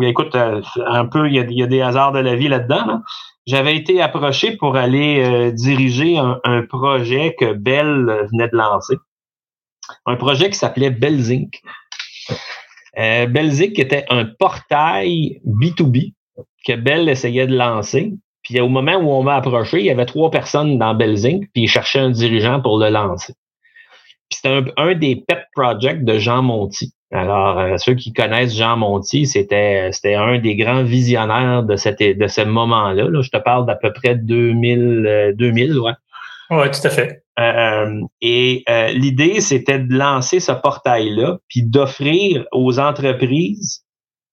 écoute, un peu, il y, a, des hasards de la vie là-dedans. J'avais été approché pour aller diriger un, projet que Bell venait de lancer. Un projet qui s'appelait Bellzinc. Euh, Bellzinc était un portail B2B que Bell essayait de lancer. Puis au moment où on m'a approché, il y avait trois personnes dans Belzing, puis ils cherchaient un dirigeant pour le lancer. Puis c'était un, des pet projects de Jean Monty. Alors, euh, ceux qui connaissent Jean Monty, c'était c'était un des grands visionnaires de cette de ce moment-là. Là. Je te parle d'à peu près 2000 2000, euh, ouais. Ouais, tout à fait. Euh, et euh, l'idée, c'était de lancer ce portail-là, puis d'offrir aux entreprises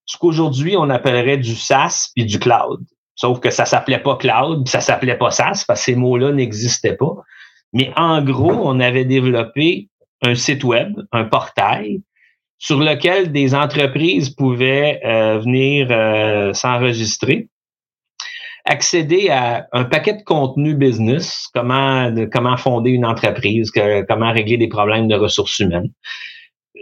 ce qu'aujourd'hui on appellerait du SaaS puis du cloud. Sauf que ça s'appelait pas cloud, ça s'appelait pas SaaS, parce que ces mots-là n'existaient pas. Mais en gros, on avait développé un site web, un portail, sur lequel des entreprises pouvaient euh, venir s'enregistrer accéder à un paquet de contenu business, comment, comment fonder une entreprise, comment régler des problèmes de ressources humaines.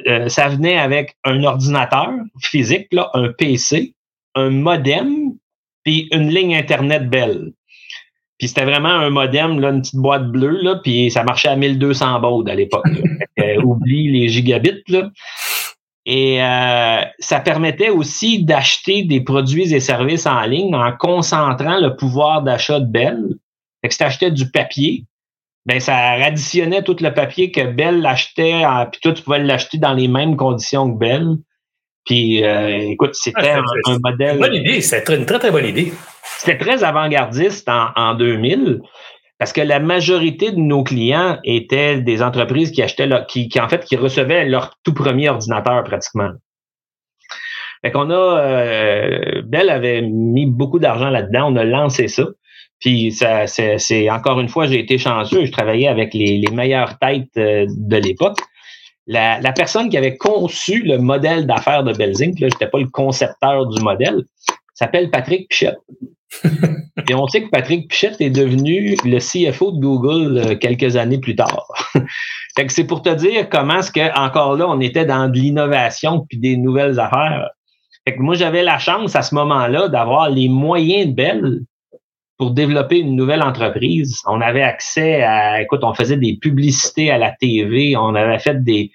Euh, ça venait avec un ordinateur physique, là, un PC, un modem, puis une ligne Internet belle. Puis c'était vraiment un modem, là, une petite boîte bleue, là, puis ça marchait à 1200 baudes à l'époque. <laughs> oublie les gigabits. Là. Et euh, ça permettait aussi d'acheter des produits et services en ligne en concentrant le pouvoir d'achat de Bell. Fait que si tu achetais du papier, ben ça additionnait tout le papier que Bell achetait, puis toi, tu pouvais l'acheter dans les mêmes conditions que Bell. Puis, euh, écoute, c'était un, modèle. Une bonne idée, c'était une très, très bonne idée. C'était très avant-gardiste en, en 2000. Parce que la majorité de nos clients étaient des entreprises qui achetaient, qui, qui, en fait, qui recevaient leur tout premier ordinateur pratiquement. Fait qu'on a, euh, Bell avait mis beaucoup d'argent là-dedans. On a lancé ça. Puis ça, c'est encore une fois, j'ai été chanceux. Je travaillais avec les, les meilleures têtes euh, de l'époque. La, la, personne qui avait conçu le modèle d'affaires de Belzink, là, j'étais pas le concepteur du modèle, s'appelle Patrick Pichette. <laughs> Et on sait que Patrick Pichette est devenu le CFO de Google euh, quelques années plus tard. <laughs> fait que c'est pour te dire comment est-ce que encore là on était dans de l'innovation puis des nouvelles affaires. Fait que moi j'avais la chance à ce moment-là d'avoir les moyens de Bell pour développer une nouvelle entreprise. On avait accès à, écoute, on faisait des publicités à la TV, on avait fait des,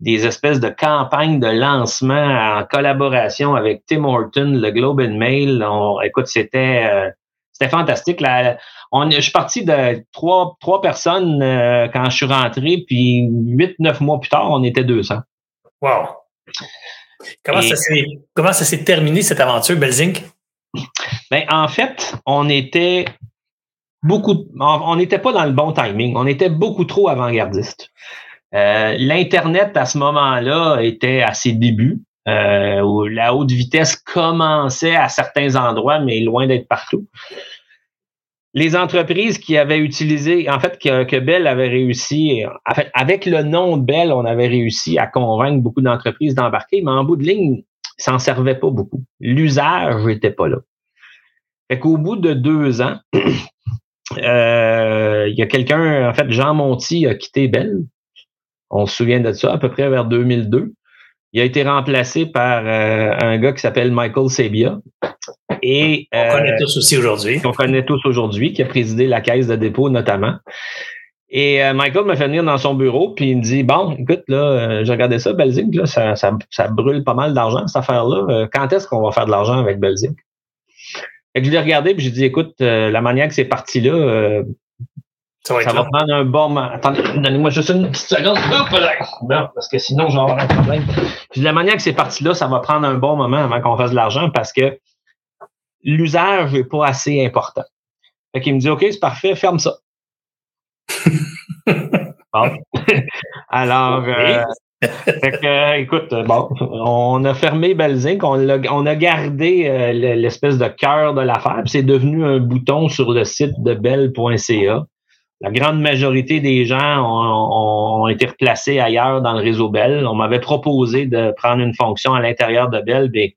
des espèces de campagnes de lancement en collaboration avec Tim Horton, le Globe and Mail. écoute, c'était euh, c'était fantastique. Là, on, je suis parti de trois, trois personnes euh, quand je suis rentré, puis huit, neuf mois plus tard, on était 200. Wow! Comment, ça s'est, comment ça s'est terminé, cette aventure, Belzink? Ben, en fait, on était beaucoup, on n'était pas dans le bon timing. On était beaucoup trop avant-gardiste. Euh, L'Internet, à ce moment-là, était à ses débuts. Euh, où la haute vitesse commençait à certains endroits, mais loin d'être partout. Les entreprises qui avaient utilisé, en fait, que, que Bell avait réussi, en fait, avec le nom Bell, on avait réussi à convaincre beaucoup d'entreprises d'embarquer, mais en bout de ligne, n'en servait pas beaucoup. L'usage n'était pas là. Fait qu'au bout de deux ans, <clears throat> euh, il y a quelqu'un, en fait, Jean Monty a quitté Bell on se souvient de ça, à peu près vers 2002. Il a été remplacé par euh, un gars qui s'appelle Michael Sabia. Et, on connaît euh, tous aussi aujourd'hui. On connaît tous aujourd'hui, qui a présidé la caisse de dépôt notamment. Et euh, Michael m'a fait venir dans son bureau, puis il me dit Bon, écoute, là, j'ai regardé ça, Belzig, là, ça, ça, brûle pas mal d'argent, cette affaire-là. quand est-ce qu'on va faire de l'argent avec Belzig? Et je l'ai regardé, puis j'ai dit Écoute, la manière que c'est parti là, ça va, prendre un bon moment. Attendez, donnez-moi juste une petite seconde. Non, parce que sinon, j'aurai un problème. Puis la manière que c'est parti là, ça va prendre un bon moment avant qu'on fasse de l'argent parce que l'usage n'est pas assez important. Fait qu'il me dit, OK, c'est parfait, ferme ça. Bon. <laughs> Alors, euh, <laughs> fait que, écoute, bon, on a fermé Belzinc, on a, on a gardé euh, l'espèce de cœur de l'affaire, c'est devenu un bouton sur le site de bell.ca la grande majorité des gens ont, été replacés ailleurs dans le réseau Bell. On m'avait proposé de prendre une fonction à l'intérieur de Bell, mais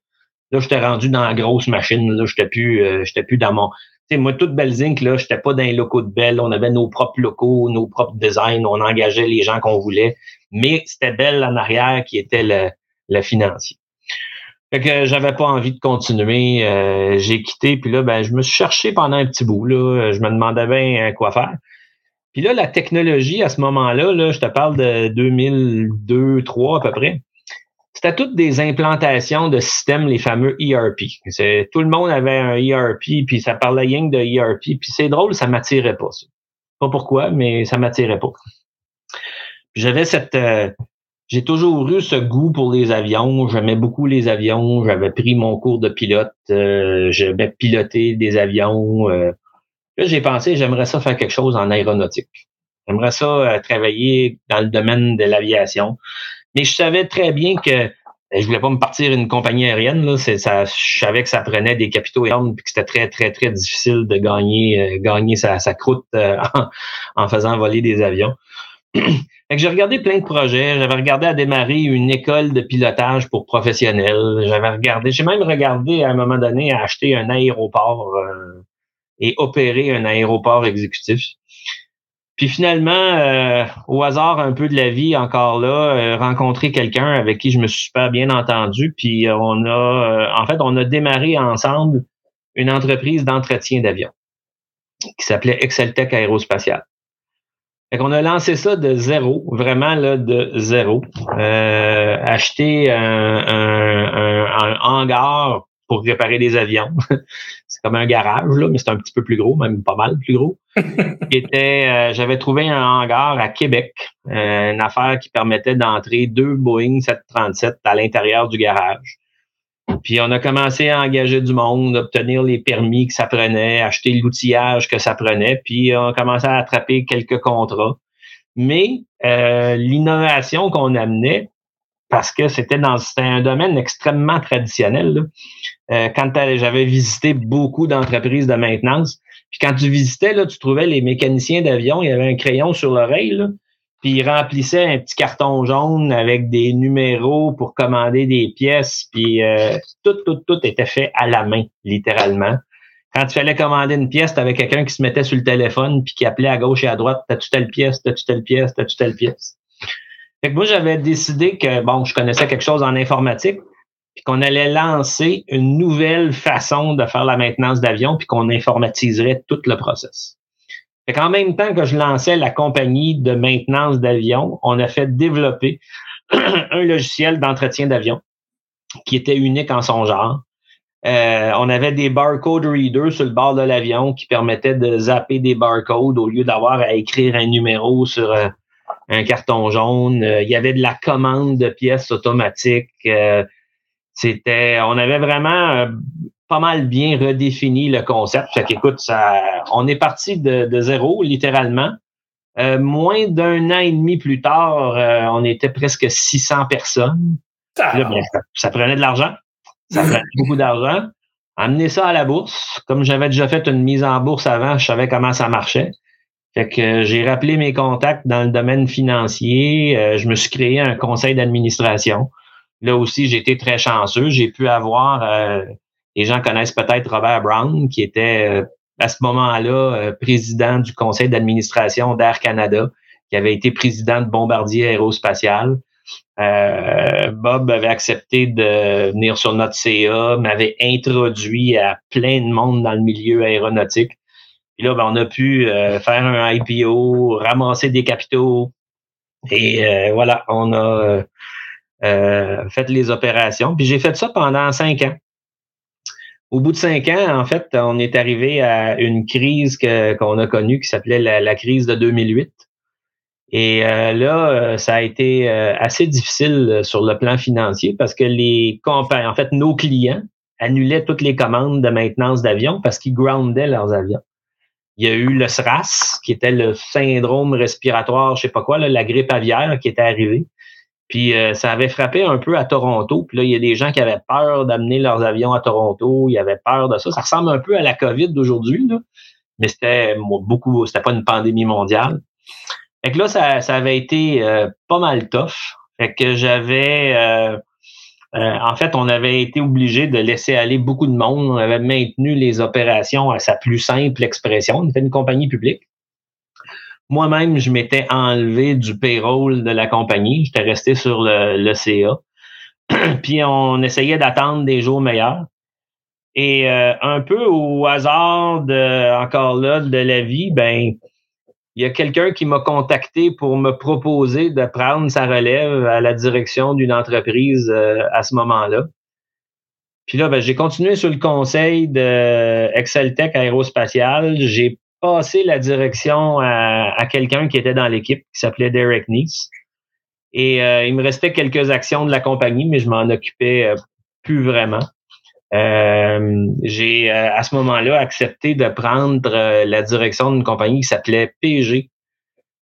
là, j'étais rendu dans la grosse machine. Là, j'étais plus, euh, j'étais plus dans mon. Sais, moi, toute Belzinc, là, j'étais pas dans les locaux de Bell. On avait nos propres locaux, nos propres designs. On engageait les gens qu'on voulait. Mais c'était Bell en arrière qui était le, le financier. Fait que j'avais pas envie de continuer. Euh, j'ai quitté, puis là, ben, je me suis cherché pendant un petit bout. Là. Je me demandais bien quoi faire. Puis là, la technologie à ce moment-là, là, je te parle de 2002, 2003 à peu près. C'était toutes des implantations de systèmes, les fameux ERP. Tout le monde avait un ERP, puis ça parlait rien de ERP. Puis c'est drôle, ça m'attirait pas. Ça. Pas pourquoi, mais ça m'attirait pas. J'avais cette, euh, j'ai toujours eu ce goût pour les avions. J'aimais beaucoup les avions. J'avais pris mon cours de pilote. Euh, j'aimais piloter des avions. Euh, Là, j'ai pensé, j'aimerais ça faire quelque chose en aéronautique. J'aimerais ça travailler dans le domaine de l'aviation. Mais je savais très bien que je voulais pas me partir une compagnie aérienne. Là. Ça, je savais que ça prenait des capitaux énormes et que c'était très, très, très difficile de gagner, gagner sa, sa croûte en, en, faisant voler des avions. <clears throat> j'ai regardé plein de projets. J'avais regardé à démarrer une école de pilotage pour professionnels. J'avais regardé, j'ai même regardé à un moment donné à acheter un aéroport euh, et opérer un aéroport exécutif. Puis finalement, euh, au hasard un peu de la vie, encore là, euh, rencontrer quelqu'un avec qui je me suis super bien entendu. Puis on a, en fait, on a démarré ensemble une entreprise d'entretien d'avions qui s'appelait Exceltech Aérospatial. Fait qu'on a lancé ça de zéro, vraiment là, de zéro. Euh, acheter un, un, un, hangar pour réparer des avions. <laughs> c'est comme un garage, là, mais c'est un petit peu plus gros, même pas mal plus gros. <laughs> était, euh, j'avais trouvé un hangar à Québec, euh, une affaire qui permettait d'entrer deux Boeing 737 à l'intérieur du garage. Puis on a commencé à engager du monde, obtenir les permis que ça prenait, acheter l'outillage que ça prenait, puis on a commencé à attraper quelques contrats. Mais euh, l'innovation qu'on amenait, parce que c'était dans c'était un domaine extrêmement traditionnel. Euh, quand j'avais visité beaucoup d'entreprises de maintenance, puis quand tu visitais, là, tu trouvais les mécaniciens d'avion, il y avait un crayon sur l'oreille, puis il remplissait un petit carton jaune avec des numéros pour commander des pièces, puis euh, tout, tout, tout était fait à la main, littéralement. Quand tu fallait commander une pièce, tu avais quelqu'un qui se mettait sur le téléphone puis qui appelait à gauche et à droite, t'as-tu telle pièce, t'as-tu telle pièce, t'as-tu telle pièce. Fait que moi, j'avais décidé que, bon, je connaissais quelque chose en informatique, puis qu'on allait lancer une nouvelle façon de faire la maintenance d'avion, puis qu'on informatiserait tout le process. Fait qu'en même temps que je lançais la compagnie de maintenance d'avion, on a fait développer <clears throat> un logiciel d'entretien d'avion qui était unique en son genre. Euh, on avait des barcode readers sur le bord de l'avion qui permettaient de zapper des barcodes au lieu d'avoir à écrire un numéro sur euh, un carton jaune. Euh, il y avait de la commande de pièces automatiques. C'était, on avait vraiment pas mal bien redéfini le concept. Fait qu'écoute, ça, on est parti de, zéro, littéralement. Euh, moins d'un an et demi plus tard, euh, on était presque 600 personnes. Ben, ça, prenait de l'argent. Ça prenait <laughs> beaucoup d'argent. Amener ça à la bourse. Comme j'avais déjà fait une mise en bourse avant, je savais comment ça marchait. Fait que euh, j'ai rappelé mes contacts dans le domaine financier. je me suis créé un conseil d'administration. Là aussi, j'ai été très chanceux. J'ai pu avoir les gens connaissent peut-être Robert Brown, qui était euh, à ce moment-là euh, président du conseil d'administration d'Air Canada, qui avait été président de Bombardier Aérospatial. Euh, Bob avait accepté de venir sur notre CA, m'avait introduit à plein de monde dans le milieu aéronautique. Puis là, ben, on a pu faire un IPO, ramasser des capitaux. Et voilà, on a fait les opérations. Puis j'ai fait ça pendant cinq ans. Au bout de cinq ans, en fait, on est arrivé à une crise qu'on a connue qui s'appelait la, crise de 2008. Et euh, là, euh, ça a été euh, assez difficile sur le plan financier parce que les compagnies, en fait, nos clients annulaient toutes les commandes de maintenance d'avions parce qu'ils groundaient leurs avions. Il y a eu le SRAS, qui était le syndrome respiratoire, je sais pas quoi, la grippe aviaire qui était arrivée. Puis euh, ça avait frappé un peu à Toronto. Puis là, il y a des gens qui avaient peur d'amener leurs avions à Toronto. Ils avaient peur de ça. Ça ressemble un peu à la COVID d'aujourd'hui. Mais c'était beaucoup, c'était pas une pandémie mondiale. Fait que là, ça, ça avait été euh, pas mal tough. Fait que j'avais euh, en fait, on avait été obligé de laisser aller beaucoup de monde. On avait maintenu les opérations à sa plus simple expression. On était une compagnie publique. Moi-même, je m'étais enlevé du payroll de la compagnie. J'étais resté sur le, le CA. <clears throat> Puis on essayait d'attendre des jours meilleurs. Et euh, un peu au hasard de, encore là, de la vie, ben, il y a quelqu'un qui m'a contacté pour me proposer de prendre sa relève à la direction d'une entreprise euh, à ce moment-là. Puis là, ben, j'ai continué sur le conseil de Excel Tech Aérospatial. J'ai passé la direction à, quelqu'un qui était dans l'équipe, qui s'appelait Derek Nice. Et euh, il me restait quelques actions de la compagnie, mais je m'en occupais euh, plus vraiment. Euh, j'ai à ce moment-là accepté de prendre la direction d'une compagnie qui s'appelait PG,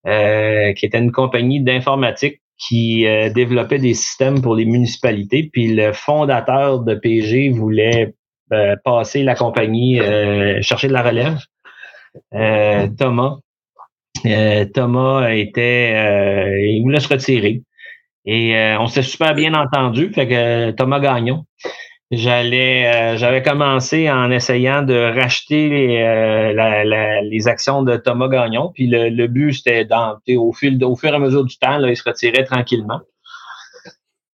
qui était une compagnie d'informatique qui développait des systèmes pour les municipalités. Puis le fondateur de PG voulait passer la compagnie, chercher de la relève. Thomas. Thomas était, il voulait se retirer. Et euh, on s'est super bien entendu. Fait que Thomas Gagnon. J'allais, euh, j'avais commencé en essayant de racheter les, euh, les actions de Thomas Gagnon. Puis le, le but, c'était au fil, au fur et à mesure du temps, là, il se retirait tranquillement.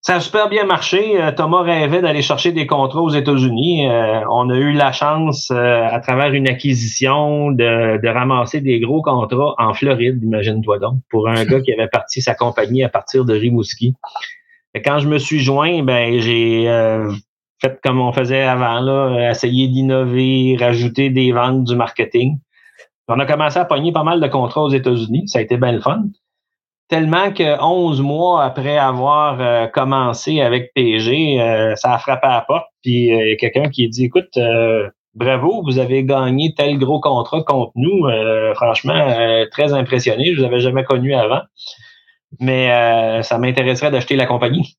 Ça a super bien marché. Euh, Thomas rêvait d'aller chercher des contrats aux États-Unis. Euh, on a eu la chance, euh, à travers une acquisition, de, ramasser des gros contrats en Floride, imagine-toi donc, pour un gars qui avait parti sa compagnie à partir de Rimouski. Quand je me suis joint, ben j'ai fait comme on faisait avant, là, essayer d'innover, rajouter des ventes, du marketing. On a commencé à pogner pas mal de contrats aux États-Unis. Ça a été bien le fun tellement que 11 mois après avoir euh, commencé avec PG, euh, ça a frappé à la porte. Puis euh, il y a quelqu'un qui dit Écoute, bravo, vous avez gagné tel gros contrat contre nous. franchement, très impressionné. Je vous avais jamais connu avant. Mais ça m'intéresserait d'acheter la compagnie.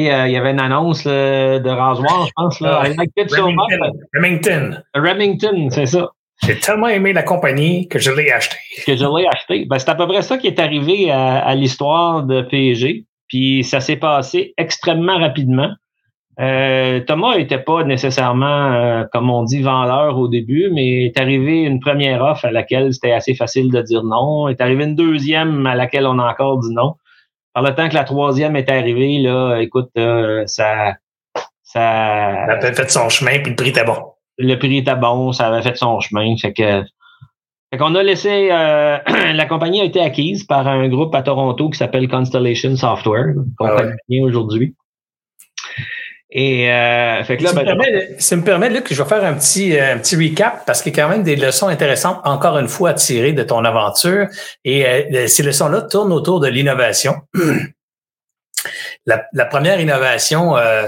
Il y avait une annonce de rasoir, je pense. Là. Remington. Remington, c'est ça. J'ai tellement aimé la compagnie que je l'ai acheté. Que je l'ai acheté. Ben, c'est à peu près ça qui est arrivé à, l'histoire de PSG. Puis ça s'est passé extrêmement rapidement. Euh, Thomas n'était pas nécessairement, euh, comme on dit, vendeur au début, mais est arrivé une première offre à laquelle c'était assez facile de dire non. Est arrivé une deuxième à laquelle on a encore dit non. Par le temps que la troisième est arrivée, là, écoute, euh, ça, ça. Ça a fait son chemin, puis le prix était bon le prix était bon, ça avait fait son chemin. Fait que fait qu'on a laissé euh, <clears throat> la compagnie a été acquise par un groupe à Toronto qui s'appelle Constellation Software, qu'on ah connaît aujourd'hui. Et euh, fait que là, ça, ben, me permet, ça me permet, Luc, je vais faire un petit, euh, un petit recap parce qu'il y a quand même des leçons intéressantes, encore une fois, à tirer de ton aventure. Et euh, ces leçons-là tournent autour de l'innovation. <clears throat> la, la, première innovation, euh,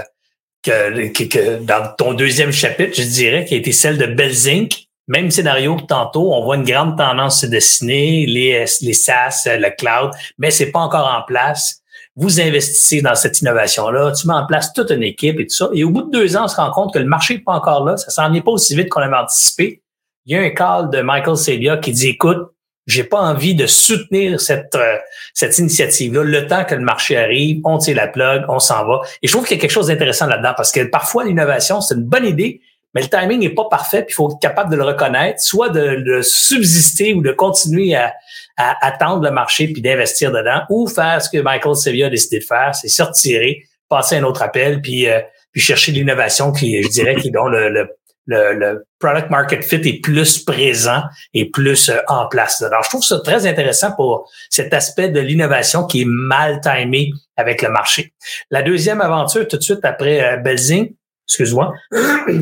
que, dans ton deuxième chapitre, je dirais, qui a été celle de Belzink. Même scénario que tantôt, on voit une grande tendance se dessiner, les, les SaaS, le cloud, mais c'est pas encore en place. Vous investissez dans cette innovation-là, tu mets en place toute une équipe et tout ça. Et au bout de deux ans, on se rend compte que le marché n'est pas encore là, ça s'en vient pas aussi vite qu'on avait anticipé. Il y a un call de Michael Celia qui dit, écoute, j'ai pas envie de soutenir cette euh, cette initiative-là. Le temps que le marché arrive, on tire la plug, on s'en va. Et je trouve qu'il y a quelque chose d'intéressant là-dedans parce que parfois l'innovation c'est une bonne idée, mais le timing n'est pas parfait. Puis il faut être capable de le reconnaître, soit de le subsister ou de continuer à, à attendre le marché puis d'investir dedans, ou faire ce que Michael Sevilla a décidé de faire, c'est se retirer, passer un autre appel, puis euh, puis chercher l'innovation qui, je dirais, qui donc le, le, le, product market fit est plus présent et plus euh, en place. Alors, je trouve ça très intéressant pour cet aspect de l'innovation qui est mal timé avec le marché. La deuxième aventure, tout de suite après euh, Belzing, excuse-moi, <clears throat>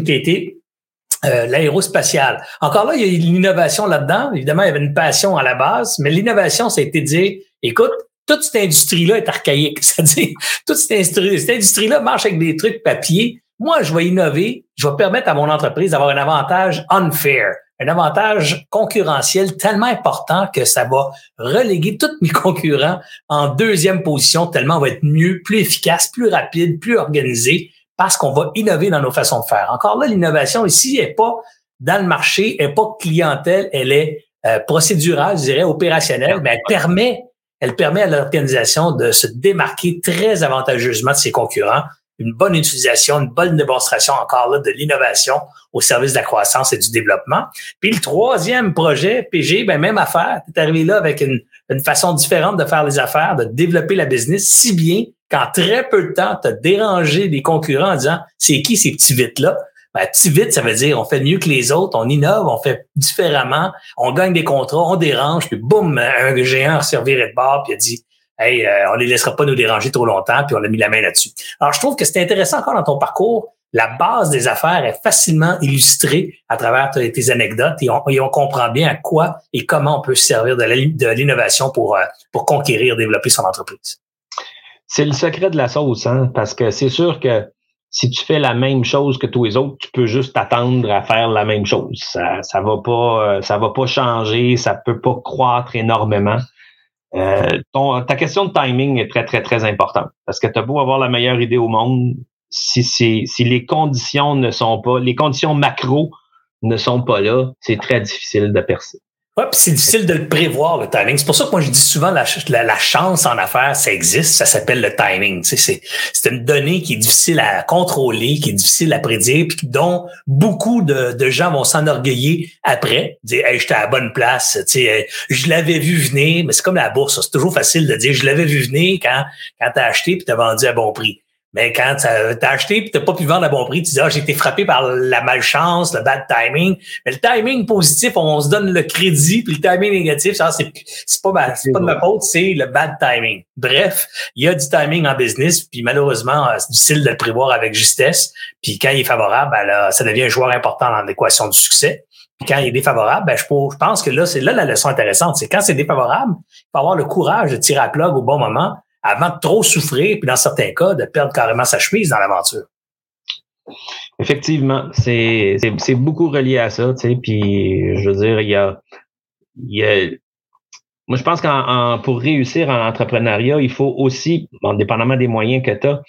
qui a été euh, l'aérospatial. Encore là, il y a l'innovation là-dedans. Évidemment, il y avait une passion à la base, mais l'innovation, ça a de dire, écoute, toute cette industrie-là est archaïque. <laughs> C'est-à-dire, toute cette industrie-là marche avec des trucs papier moi, je vais innover, je vais permettre à mon entreprise d'avoir un avantage unfair, un avantage concurrentiel tellement important que ça va reléguer tous mes <laughs> concurrents en deuxième position, tellement on va être mieux, plus efficace, plus rapide, plus organisé, parce qu'on va innover dans nos façons de faire. Encore là, l'innovation ici n'est pas dans le marché, n'est pas clientèle, elle est euh, procédurale, je dirais, opérationnelle, mais elle permet, elle permet à l'organisation de se démarquer très avantageusement de ses concurrents une bonne utilisation, une bonne démonstration encore là de l'innovation au service de la croissance et du développement. Puis le troisième projet, PG, ben même affaire, tu es arrivé là avec une, une, façon différente de faire les affaires, de développer la business, si bien qu'en très peu de temps, tu as dérangé des concurrents en disant c'est qui ces petits vites-là? Ben, petit vite, ça veut dire on fait mieux que les autres, on innove, on fait différemment, on gagne des contrats, on dérange, puis boum, un géant a servi de bord, puis a dit hey, euh, on les laissera pas nous déranger trop longtemps, puis on a mis la main là-dessus. Alors, je trouve que c'est intéressant encore dans ton parcours. La base des affaires est facilement illustrée à travers tes anecdotes et on, comprend bien à quoi et comment on peut se servir de l'innovation pour, euh, pour conquérir, développer son entreprise. C'est le secret de la sauce, hein, parce que c'est sûr que si tu fais la même chose que tous les autres, tu peux juste t'attendre à faire la même chose. Ça, ça va pas, ça va pas changer, ça peut pas croître énormément. Euh, ton, ta question de timing est très, très, très importante. Parce que tu beau avoir la meilleure idée au monde, si, si, si les conditions ne sont pas, les conditions macro ne sont pas là, c'est très difficile de percer. Ouais, puis c'est difficile de le prévoir, le timing. C'est pour ça que moi, je dis souvent, la, la, chance en affaires, ça existe, ça s'appelle le timing. C'est une donnée qui est difficile à contrôler, qui est difficile à prédire, puis dont beaucoup de, de gens vont s'enorgueillir après, dire hey, j'étais à la bonne place, sais, je l'avais vu venir, mais c'est comme la bourse, c'est toujours facile de dire je l'avais vu venir quand, quand tu as acheté puis tu as vendu à bon prix. Mais quand tu as acheté et tu n'as pas pu vendre à bon prix, tu dis ah, j'ai été frappé par la malchance, le bad timing. Mais le timing positif, on se donne le crédit, puis le timing négatif, ça, c'est, c'est pas, c'est pas de ma faute, c'est le bad timing. Bref, il y a du timing en business, puis malheureusement, euh, c'est difficile de le prévoir avec justesse. Puis quand il est favorable, ben là, ça devient un joueur important dans l'équation du succès. Puis quand il est défavorable, ben je, pense que là, c'est là la leçon intéressante. C'est quand c'est défavorable, il faut avoir le courage de tirer à plug au bon moment avant de trop souffrir, puis dans certains cas, de perdre carrément sa chemise dans l'aventure. Effectivement, c'est beaucoup relié à ça, tu sais, puis je veux dire, il y a, il y a moi, je pense qu'en pour réussir en entrepreneuriat, il faut aussi, bon, dépendamment des moyens que tu as,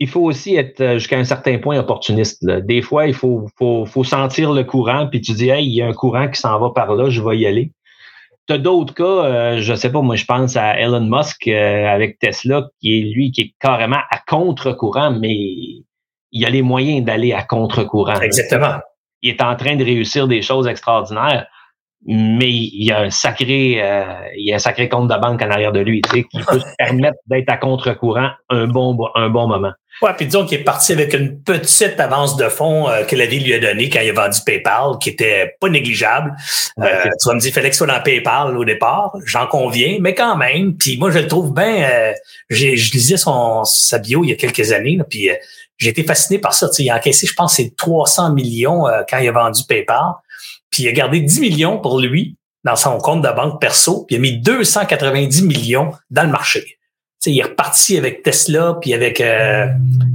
il faut aussi être euh, jusqu'à un certain point opportuniste. Des fois, il faut, faut, faut sentir le courant, puis tu dis, hey, il y a un courant qui s'en va par là, je vais y aller. T'as d'autres cas, euh, je sais pas, moi je pense à Elon Musk euh, avec Tesla, qui est lui qui est carrément à contre-courant, mais il a les moyens d'aller à contre-courant. Exactement. Il est en train de réussir des choses extraordinaires, mais il y a un sacré, euh, il y a un sacré compte de banque en arrière de lui, tu sais, qui peut se <laughs> permettre d'être à contre-courant un bon, un bon moment. Ouais, puis disons qu'il est parti avec une petite avance de fonds euh, que la vie lui a donnée quand il a vendu PayPal, qui était pas négligeable. Euh, tu vas me dire, fallait que soit dans PayPal au départ, j'en conviens, mais quand même. Puis moi, je le trouve bien. Euh, j'ai, je lisais son sa bio il y a quelques années, puis j'ai été fasciné par ça. il a encaissé, je pense, c'est 300 millions quand il a vendu PayPal. Puis il a gardé 10 millions pour lui dans son compte de banque perso, puis il a mis 290 millions dans le marché il est reparti avec Tesla, puis avec euh,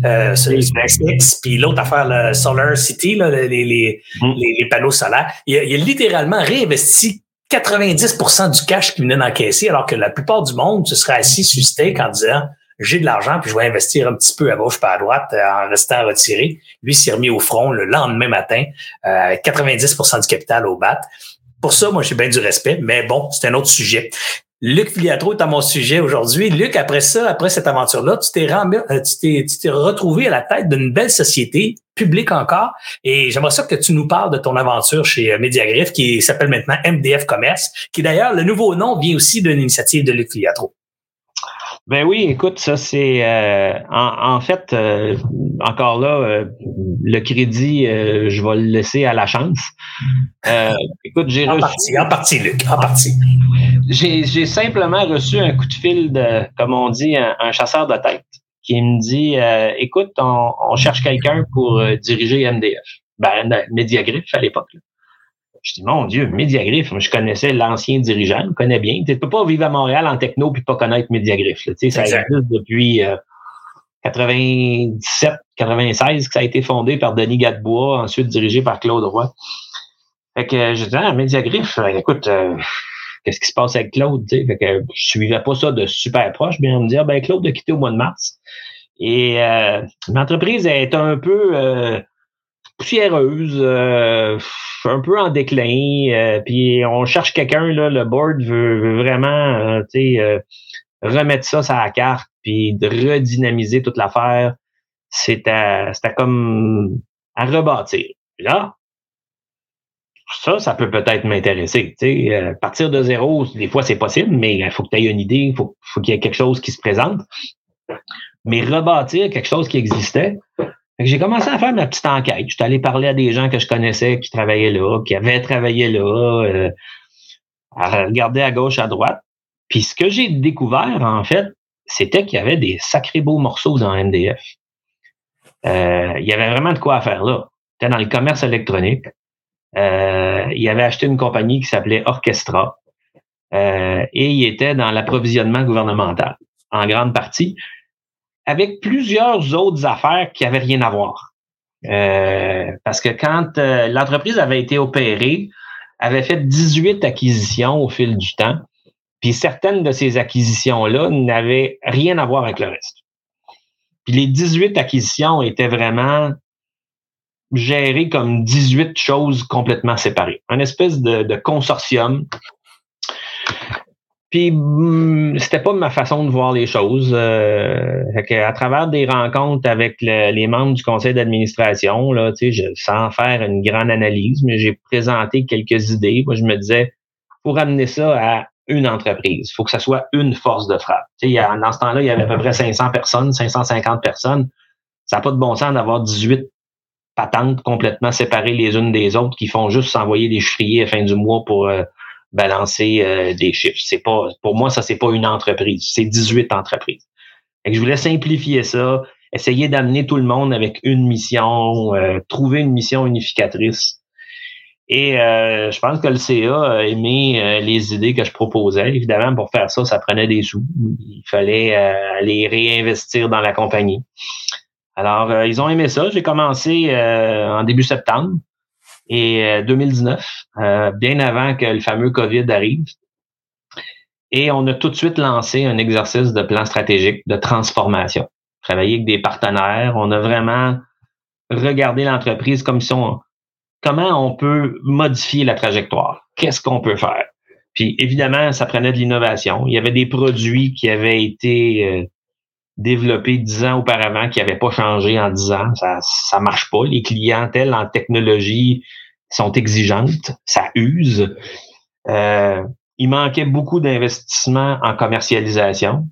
euh, SpaceX, puis l'autre affaire, le Solar City, là, les, les, mm. les, les, panneaux solaires. Il a, il a littéralement réinvesti 90% du cash qu'il venait d'encaisser, alors que la plupart du monde se serait assis sur steak en disant j'ai de l'argent, puis je vais investir un petit peu à gauche pas à droite euh, en restant retiré. Lui s'est remis au front le lendemain matin, euh, 90% du capital au bat. Pour ça, moi, j'ai bien du respect, mais bon, c'est un autre sujet. Luc Filiatro est à mon sujet aujourd'hui. Luc, après ça, après cette aventure-là, tu t'es euh, tu t'es retrouvé à la tête d'une belle société publique encore. Et j'aimerais ça que tu nous parles de ton aventure chez euh, Mediagriff, qui s'appelle maintenant MDF Commerce, qui d'ailleurs, le nouveau nom vient aussi d'une initiative de Luc Filiatro. Ben oui, écoute, ça c'est euh, en, fait euh, encore là euh, le crédit, je vais le laisser à la chance. écoute, j'ai reçu partie, en partie, Luc, en partie. J'ai simplement reçu un coup de fil de, comme on dit, un, chasseur de tête qui me dit, écoute, on, on cherche quelqu'un pour diriger MDF, ben Mediagrip à l'époque. Je dis, mon Dieu, Mediagriff, je connaissais l'ancien dirigeant, je connais bien. Tu peux pas vivre à Montréal en techno puis pas connaître Mediagriff. Là. Ça existe depuis 97, euh, 96 que ça a été fondé par Denis Gadebois, ensuite dirigé par Claude Roy. Fait que je dis, ah, Mediagriff, euh, écoute, euh, qu'est-ce qui se passe avec Claude? Fait que je suivais pas ça de super proche, bien me dire, ben Claude a quitté au mois de mars. Et l'entreprise est un peu poussiéreuse, euh, un peu en déclin. Euh, puis on cherche quelqu'un, là, le board veut, vraiment euh, remettre ça sur la carte, puis de redynamiser toute l'affaire. C'était comme à rebâtir. là, ça, ça peut peut-être m'intéresser. Partir de zéro, des fois, c'est possible, mais il faut que tu aies une idée, il faut qu'il y ait quelque chose qui se présente. Mais rebâtir quelque chose qui existait, j'ai commencé à faire ma petite enquête. Je suis allé parler à des gens que je connaissais qui travaillaient là, qui avaient travaillé là, euh, à regarder à gauche, à droite. Puis ce que j'ai découvert, en fait, c'était qu'il y avait des sacrés beaux morceaux dans MDF. Euh, il y avait vraiment de quoi faire là. C'était dans le commerce électronique. Euh, il avait acheté une compagnie qui s'appelait Orchestra. et il était dans l'approvisionnement gouvernemental, en grande partie. Avec plusieurs autres affaires qui avaient rien à voir. Euh, parce que quand euh, l'entreprise avait été opérée, avait fait 18 acquisitions au fil du temps, puis certaines de ces acquisitions-là n'avaient rien à voir avec le reste. Puis les 18 acquisitions étaient vraiment gérées comme 18 choses complètement séparées. Un espèce de consortium puis hmm, c'était pas ma façon de voir les choses. Euh, à travers des rencontres avec les membres du conseil d'administration, là, sais, sans faire une grande analyse, mais j'ai présenté quelques idées. Moi, je me disais, pour amener ça à une entreprise, il faut que ça soit une force de frappe. Tu sais, dans ce temps-là, il y avait à peu près 500 personnes, 550 personnes. Ça n'a pas de bon sens d'avoir 18 patentes complètement séparées les unes des autres qui font juste s'envoyer des chiffriers à fin du mois pour euh, balancer euh, des chiffres. C'est pas, pour moi, ça, c'est pas une entreprise. C'est 18 entreprises. Et je voulais simplifier ça, essayer d'amener tout le monde avec une mission, euh, trouver une mission unificatrice. Et euh, je pense que le CA a aimé les idées que je proposais. Évidemment, pour faire ça, ça prenait des sous. Il fallait aller réinvestir dans la compagnie. Alors, ils ont aimé ça. J'ai commencé en début septembre et 2019, euh, euh, bien avant que le fameux COVID arrive. Et on a tout de suite lancé un exercice de plan stratégique de transformation. Travailler avec des partenaires, on a vraiment regardé l'entreprise comme si on, comment on peut modifier la trajectoire, qu'est-ce qu'on peut faire? Puis évidemment, ça prenait de l'innovation. Il y avait des produits qui avaient été euh, développés dix ans auparavant qui n'avaient pas changé en dix ans. Ça ça marche pas. Les clientèles en technologie sont exigeantes, ça use. Euh, il manquait beaucoup d'investissements en commercialisation.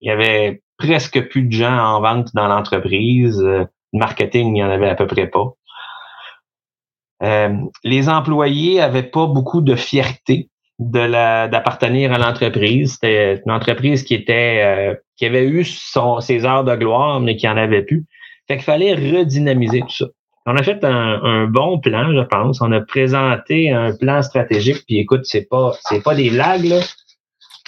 Il y avait presque plus de gens en vente dans l'entreprise. Le marketing, il n'y en avait à peu près pas. Euh, les employés avaient pas beaucoup de fierté de d'appartenir à l'entreprise. C'était une entreprise qui était euh, qui avait eu son, ses heures de gloire, mais qui en avait plus. Fait qu'il fallait redynamiser tout ça. On a fait un, bon plan, je pense. On a présenté un plan stratégique. Puis écoute, c'est pas c'est pas des blagues là.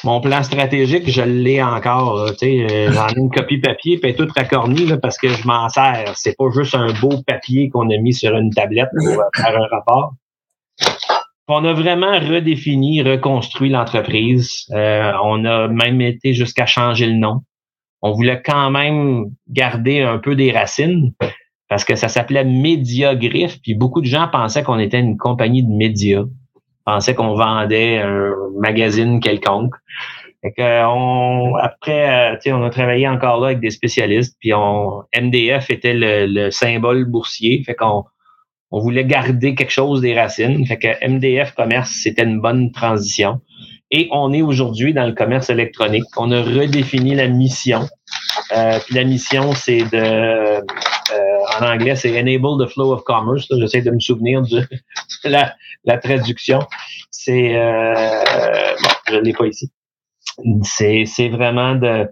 Mon plan stratégique, je l'ai encore. Euh, j'en ai une copie papier, puis toute racornie là, parce que je m'en sers. C'est pas juste un beau papier qu'on a mis sur une tablette pour faire un rapport. On a vraiment redéfini, reconstruit l'entreprise. Euh, on a même été jusqu'à changer le nom. On voulait quand même garder un peu des racines, parce que ça s'appelait Mediagriffe, puis beaucoup de gens pensaient qu'on était une compagnie de médias, pensaient qu'on vendait un magazine quelconque. Fait que on, après, euh, on a travaillé encore là avec des spécialistes, puis on, MDF était le, symbole boursier, fait qu'on on voulait garder quelque chose des racines. Fait que MDF Commerce, c'était une bonne transition. Et on est aujourd'hui dans le commerce électronique. On a redéfini la mission. Euh, la mission, c'est de euh, en anglais, c'est Enable the Flow of Commerce. J'essaie de me souvenir de <laughs> la, la traduction. C'est, euh, bon, je ne l'ai pas ici. C'est, c'est vraiment de,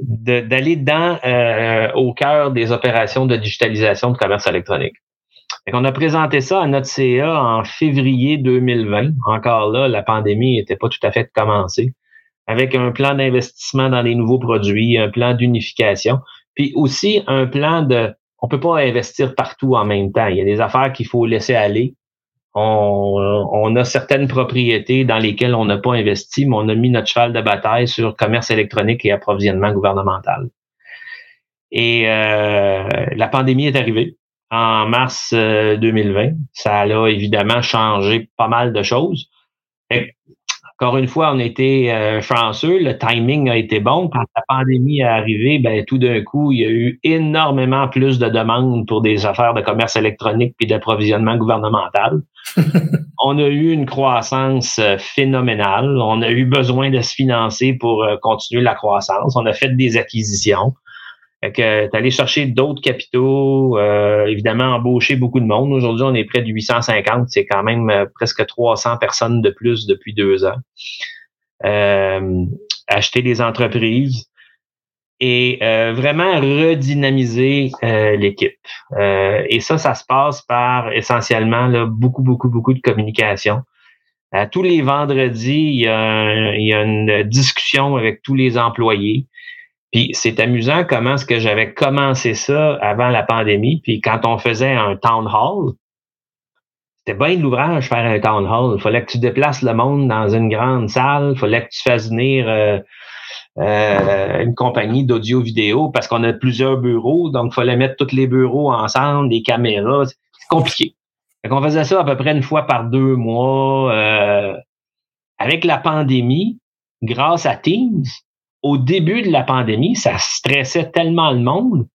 d'aller dans euh, au cœur des opérations de digitalisation de commerce électronique. On a présenté ça à notre CA en février 2020. Encore là, la pandémie n'était pas tout à fait commencée. Avec un plan d'investissement dans les nouveaux produits, un plan d'unification. Puis aussi un plan de, on peut pas investir partout en même temps. Il y a des affaires qu'il faut laisser aller. On, on, a certaines propriétés dans lesquelles on n'a pas investi, mais on a mis notre cheval de bataille sur commerce électronique et approvisionnement gouvernemental. Et euh, la pandémie est arrivée en mars 2020. Euh, Ça a évidemment changé pas mal de choses. Encore une fois, on était euh, chanceux, le timing a été bon. Quand la pandémie est arrivée, ben, tout d'un coup, il y a eu énormément plus de demandes pour des affaires de commerce électronique puis d'approvisionnement gouvernemental. <laughs> on a eu une croissance euh, phénoménale. On a eu besoin de se financer pour euh, continuer la croissance. On a fait des acquisitions. Fait que allé chercher d'autres capitaux, euh, évidemment embaucher beaucoup de monde. Aujourd'hui, on est près de 850. C'est quand même euh, presque 300 personnes de plus depuis deux ans. Euh, acheter des entreprises et vraiment redynamiser l'équipe. et ça, ça se passe par essentiellement beaucoup, beaucoup, beaucoup de communication. tous les vendredis, il y a une discussion avec tous les employés Puis c'est amusant comment est-ce que j'avais commencé ça avant la pandémie. Puis quand on faisait un town hall, c'était bien de l'ouvrage faire un town hall. Il fallait que tu déplaces le monde dans une grande salle. Il fallait que tu fasses venir euh, euh, une compagnie d'audio-vidéo parce qu'on a plusieurs bureaux. Donc, il fallait mettre tous les bureaux ensemble, des caméras. C'est compliqué. Fait on faisait ça à peu près une fois par deux mois. Euh, avec la pandémie, grâce à Teams, au début de la pandémie, ça stressait tellement le monde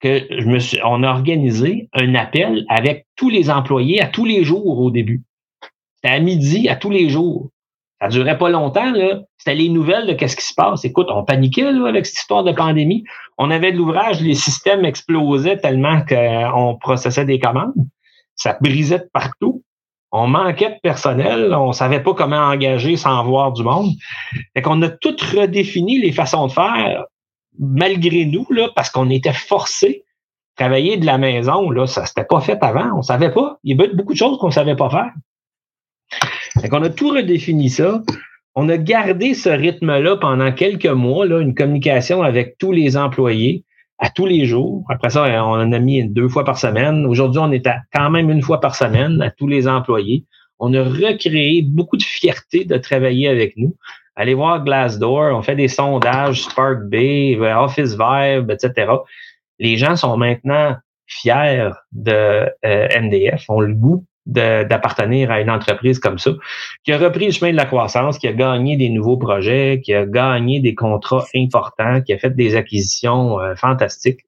que je me suis, on a organisé un appel avec tous les employés à tous les jours au début. C'était à midi à tous les jours. Ça durait pas longtemps, là. C'était les nouvelles de qu'est-ce qui se passe. Écoute, on paniquait, là, avec cette histoire de pandémie. On avait de l'ouvrage, les systèmes explosaient tellement qu'on processait des commandes. Ça brisait de partout. On manquait de personnel. On savait pas comment engager sans voir du monde. Fait qu'on a tout redéfini les façons de faire malgré nous, là, parce qu'on était forcés travailler de la maison, là, ça s'était pas fait avant. On savait pas. Il y avait beaucoup de choses qu'on savait pas faire. Fait qu'on a tout redéfini ça. On a gardé ce rythme-là pendant quelques mois, là, une communication avec tous les employés à tous les jours. Après ça, on en a mis deux fois par semaine. Aujourd'hui, on est à quand même une fois par semaine à tous les employés. On a recréé beaucoup de fierté de travailler avec nous. Allez voir Glassdoor, on fait des sondages, Spark Bay, Office Vibe, etc. Les gens sont maintenant fiers de euh, MDF, ont le goût d'appartenir à une entreprise comme ça, qui a repris le chemin de la croissance, qui a gagné des nouveaux projets, qui a gagné des contrats importants, qui a fait des acquisitions euh, fantastiques.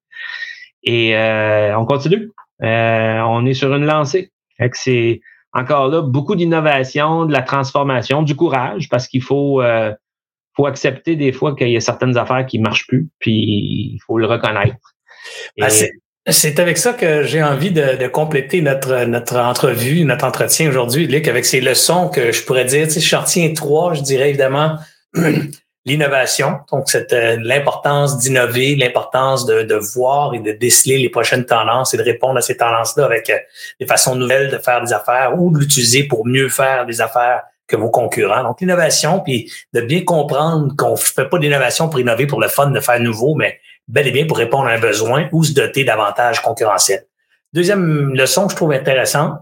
Et euh, on continue. on est sur une lancée. C'est encore là, beaucoup d'innovation, de la transformation, du courage, parce qu'il faut, euh, faut accepter des fois qu'il y a certaines affaires qui marchent plus, puis il faut le reconnaître. Ben, c'est avec ça que j'ai envie de, compléter notre, notre entrevue, notre entretien aujourd'hui, Luc, avec ces leçons que je pourrais dire. Tu sais, je retiens trois, je dirais évidemment <clears throat> l'innovation, donc c'est euh, l'importance d'innover, l'importance de, de, voir et de déceler les prochaines tendances et de répondre à ces tendances-là avec euh, des façons nouvelles de faire des affaires ou de l'utiliser pour mieux faire des affaires que vos concurrents. Donc l'innovation, puis de bien comprendre qu'on fait pas d'innovation pour innover pour le fun de faire nouveau, mais bel et bien pour répondre à un besoin ou se doter d'avantages concurrentiels. Deuxième leçon que je trouve intéressante,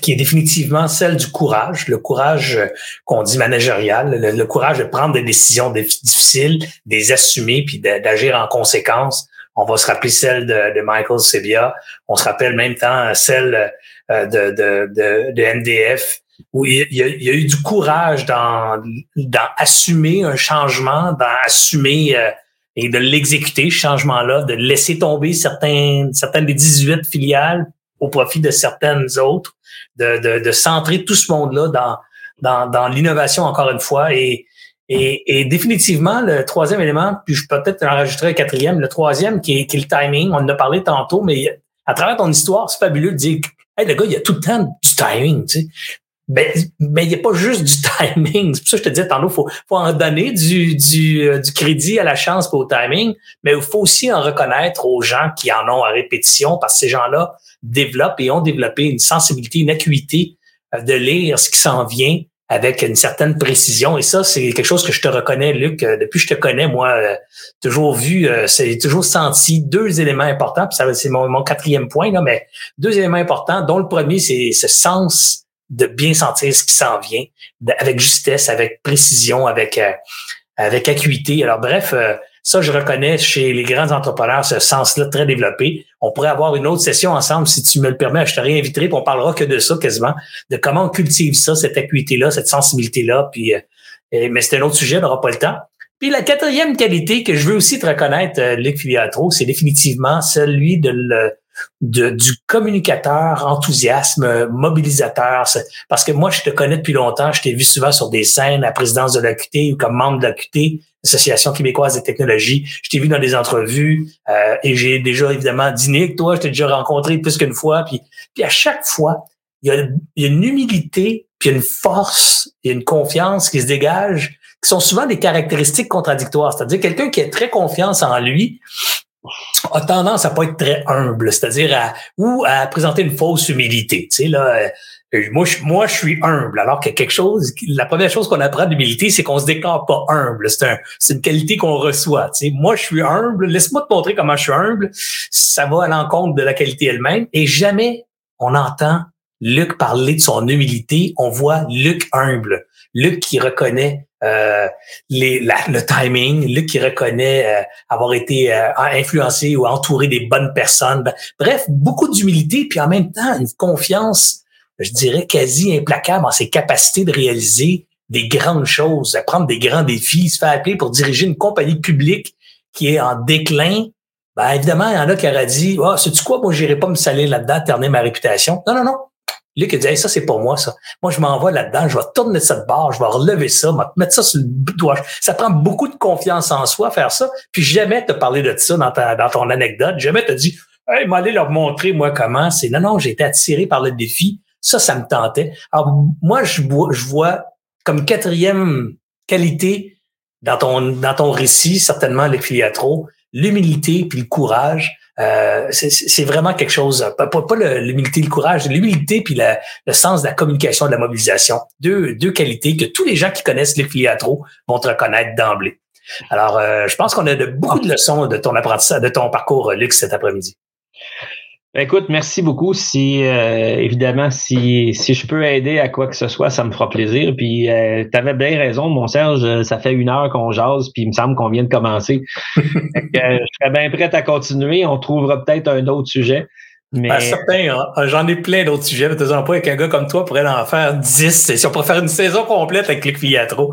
qui est définitivement celle du courage, le courage euh, qu'on dit managérial, le, courage de prendre des décisions difficiles, des assumer puis d'agir en conséquence. On va se rappeler celle de, Michael Sebia, on se rappelle même temps celle euh, de, de, de, MDF, où il y, a, eu du courage dans, dans assumer un changement, dans assumer euh, et de l'exécuter, ce changement-là, de laisser tomber certains, certaines des 18 filiales au profit de certaines autres, de, de, de centrer tout ce monde-là dans, dans, dans l'innovation encore une fois. Et, et, et, définitivement, le troisième élément, puis je peux peut-être en rajouter un quatrième, le troisième qui est, qui est le timing, on en a parlé tantôt, mais à travers ton histoire, c'est fabuleux de dire Hey, le gars, il y a tout le temps du timing, tu sais. Ben, mais il n'y a pas juste du <laughs> timing. C'est pour ça que je te disais tantôt, faut, faut en donner du, du, euh, du crédit à la chance pour au timing, mais il faut aussi en reconnaître aux gens qui en ont à répétition, parce que ces gens-là développent et ont développé une sensibilité, une acuité euh, de lire ce qui s'en vient avec une certaine précision. Et ça, c'est quelque chose que je te reconnais, Luc. Euh, depuis que je te connais, moi, toujours vu, c'est toujours senti deux éléments importants. Puis ça, c'est mon, mon quatrième point, là, mais deux éléments importants, dont le premier, c'est ce sens de bien sentir ce qui s'en vient, avec justesse, avec précision, avec euh, avec acuité. Alors bref, euh, ça je reconnais chez les grands entrepreneurs ce sens-là très développé. On pourrait avoir une autre session ensemble si tu me le permets. Je te réinviterai, puis on parlera que de ça quasiment, de comment on cultive ça, cette acuité-là, cette sensibilité-là. Puis, euh, mais c'est un autre sujet, on n'aura pas le temps. Puis la quatrième qualité que je veux aussi te reconnaître, Luc Filiatro, c'est définitivement celui de le, du communicateur enthousiasme, mobilisateur. Parce que moi, je te connais depuis longtemps, je t'ai vu souvent sur des scènes à présidence de l'AQT ou comme membre de l'AQT, Association québécoise des technologies. Je t'ai vu dans des entrevues euh, et j'ai déjà évidemment dîné avec toi, je t'ai déjà rencontré plus qu'une fois. Puis, puis à chaque fois, il y, a, il y a une humilité, puis une force et une confiance qui se dégage, qui sont souvent des caractéristiques contradictoires. C'est-à-dire quelqu'un qui a très confiance en lui, a tendance à pas être très humble, c'est-à-dire à ou à présenter une fausse humilité. Tu sais là, moi, je, moi, je suis humble. Alors que quelque chose, la première chose qu'on apprend d'humilité, c'est qu'on se déclare pas humble. C'est un, une qualité qu'on reçoit. Tu sais. Moi, je suis humble. Laisse-moi te montrer comment je suis humble. Ça va à l'encontre de la qualité elle-même. Et jamais on entend Luc parler de son humilité. On voit Luc humble. Luc qui reconnaît euh, le timing, Luc qui reconnaît euh, avoir été euh, influencé ou entouré des bonnes personnes. Ben, bref, beaucoup d'humilité, puis en même temps une confiance, je dirais, quasi implacable en ses capacités de réaliser des grandes choses, à prendre des grands défis, se faire appeler pour diriger une compagnie publique qui est en déclin. Ben, évidemment, il y en a qui auraient dit, ah, oh, sais-tu quoi, moi, j'irai pas me salir là-dedans, ternir ma réputation. Non, non, non. Luc a dit, ça, c'est pour moi, ça. Moi, je m'en vais là-dedans, je vais tourner cette barre, je vais relever ça, je vais mettre ça sur le doigt. Ça prend beaucoup de confiance en soi, faire ça. Puis jamais te parler de ça dans, ta, dans ton anecdote. Jamais te dit, hey, m'aller leur montrer, moi, comment. C'est, non, non, j'ai été attiré par le défi. Ça, ça me tentait. Alors, moi, je vois, je vois comme quatrième qualité dans ton, dans ton récit, certainement, Luc Filiatro, l'humilité puis le courage. Euh, c'est vraiment quelque chose, pas, pas l'humilité, le courage, l'humilité puis le sens de la communication, de la mobilisation. Deux, deux qualités que tous les gens qui connaissent les filiatros vont te reconnaître d'emblée. Alors, euh, je pense qu'on a de, beaucoup de leçons de ton apprentissage, de ton parcours, Luc, cet après-midi. Écoute, merci beaucoup. Si euh, évidemment, si, si je peux aider à quoi que ce soit, ça me fera plaisir. Puis euh, tu avais bien raison, mon Serge, ça fait une heure qu'on jase, puis il me semble qu'on vient de commencer. <laughs> euh, je serais bien prêt à continuer. On trouvera peut-être un autre sujet. Mais... Ben, certain, hein. j'en ai plein d'autres sujets, mais pas avec un gars comme toi pourrait en faire 10. Si on pourrait faire une saison complète avec Click Filiatro.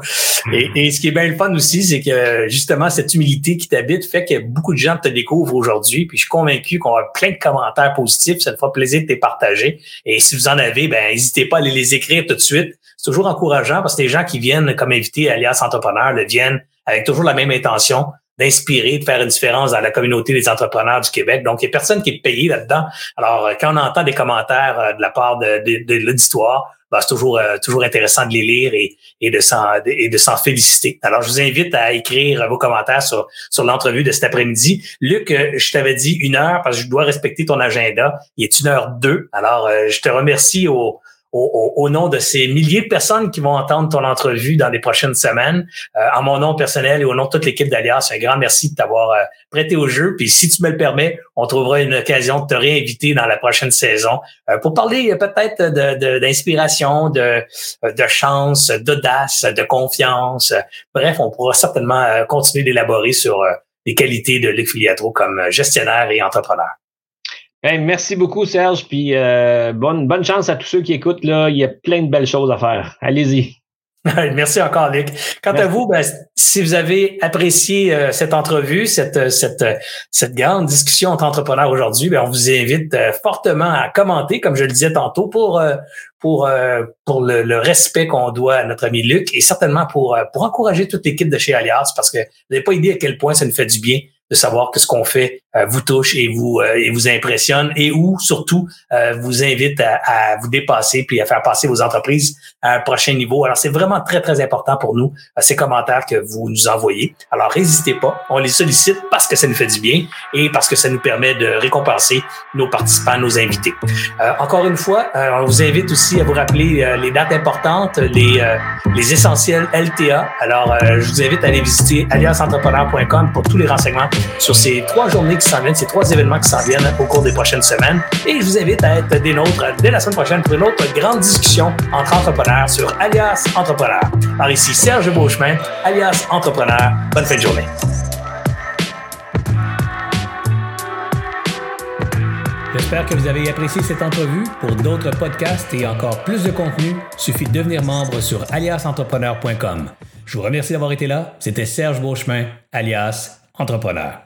Et, et ce qui est bien le fun aussi, c'est que justement, cette humilité qui t'habite fait que beaucoup de gens te découvrent aujourd'hui. Puis je suis convaincu qu'on a plein de commentaires positifs. Ça me fera plaisir de les partager. Et si vous en avez, ben n'hésitez pas à aller les écrire tout de suite. C'est toujours encourageant parce que les gens qui viennent comme invités à Alias Entrepreneur le viennent avec toujours la même intention d'inspirer, de faire une différence dans la communauté des entrepreneurs du Québec. Donc, il n'y a personne qui est payé là-dedans. Alors, euh, quand on entend des commentaires euh, de la part de, l'auditoire, ben, c'est toujours euh, toujours intéressant de les lire et, et de s'en de s'en féliciter. Alors, je vous invite à écrire vos commentaires sur sur l'entrevue de cet après-midi. Luc, je t'avais dit une heure parce que je dois respecter ton agenda. Il est une heure deux. Alors, je te remercie au au, nom de ces milliers de personnes qui vont entendre ton entrevue dans les prochaines semaines. Euh, en mon nom personnel et au nom de toute l'équipe d'Alias, un grand merci de t'avoir euh, prêté au jeu. Puis si tu me le permets, on trouvera une occasion de te réinviter dans la prochaine saison euh, pour parler peut-être d'inspiration, de, de, de chance, d'audace, de confiance. Bref, on pourra certainement continuer d'élaborer sur les qualités de Luc Filiatro comme gestionnaire et entrepreneur merci beaucoup, Serge. Puis euh, bonne, bonne chance à tous ceux qui écoutent. Là. Il y a plein de belles choses à faire. Allez-y. <laughs> Merci encore, Luc. Quant à vous, ben, si vous avez apprécié euh, cette entrevue, cette, cette, cette grande discussion entre entrepreneurs aujourd'hui, ben, on vous invite euh, fortement à commenter, comme je le disais tantôt, pour, pour, pour le, respect qu'on doit à notre ami Luc et certainement pour, pour encourager toute l'équipe de chez Alias parce que vous n'avez pas idée à quel point ça nous fait du bien de savoir que ce qu'on fait euh, vous touche et vous euh, et vous impressionne et ou surtout euh, vous invite à, à, vous dépasser puis à faire passer vos entreprises à un prochain niveau. Alors c'est vraiment très très important pour nous ces commentaires que vous nous envoyez. Alors n'hésitez pas, on les sollicite parce que ça nous fait du bien et parce que ça nous permet de récompenser nos participants, nos invités. encore une fois, on vous invite aussi à vous rappeler les dates importantes, les les essentiels LTA. Alors je vous invite à aller visiter aliasentrepreneur.com pour tous les renseignements sur ces trois journées qui s'en viennent, ces trois événements qui s'en viennent au cours des prochaines semaines. Et je vous invite à être des nôtres dès la semaine prochaine pour une autre grande discussion entre entrepreneurs sur Alias Entrepreneur. Par ici, Serge Beauchemin, Alias Entrepreneur. Bonne fin de journée. J'espère que vous avez apprécié cette entrevue. Pour d'autres podcasts et encore plus de contenu, suffit de devenir membre sur aliasentrepreneur.com. Je vous remercie d'avoir été là. C'était Serge Beauchemin, alias entrepreneur.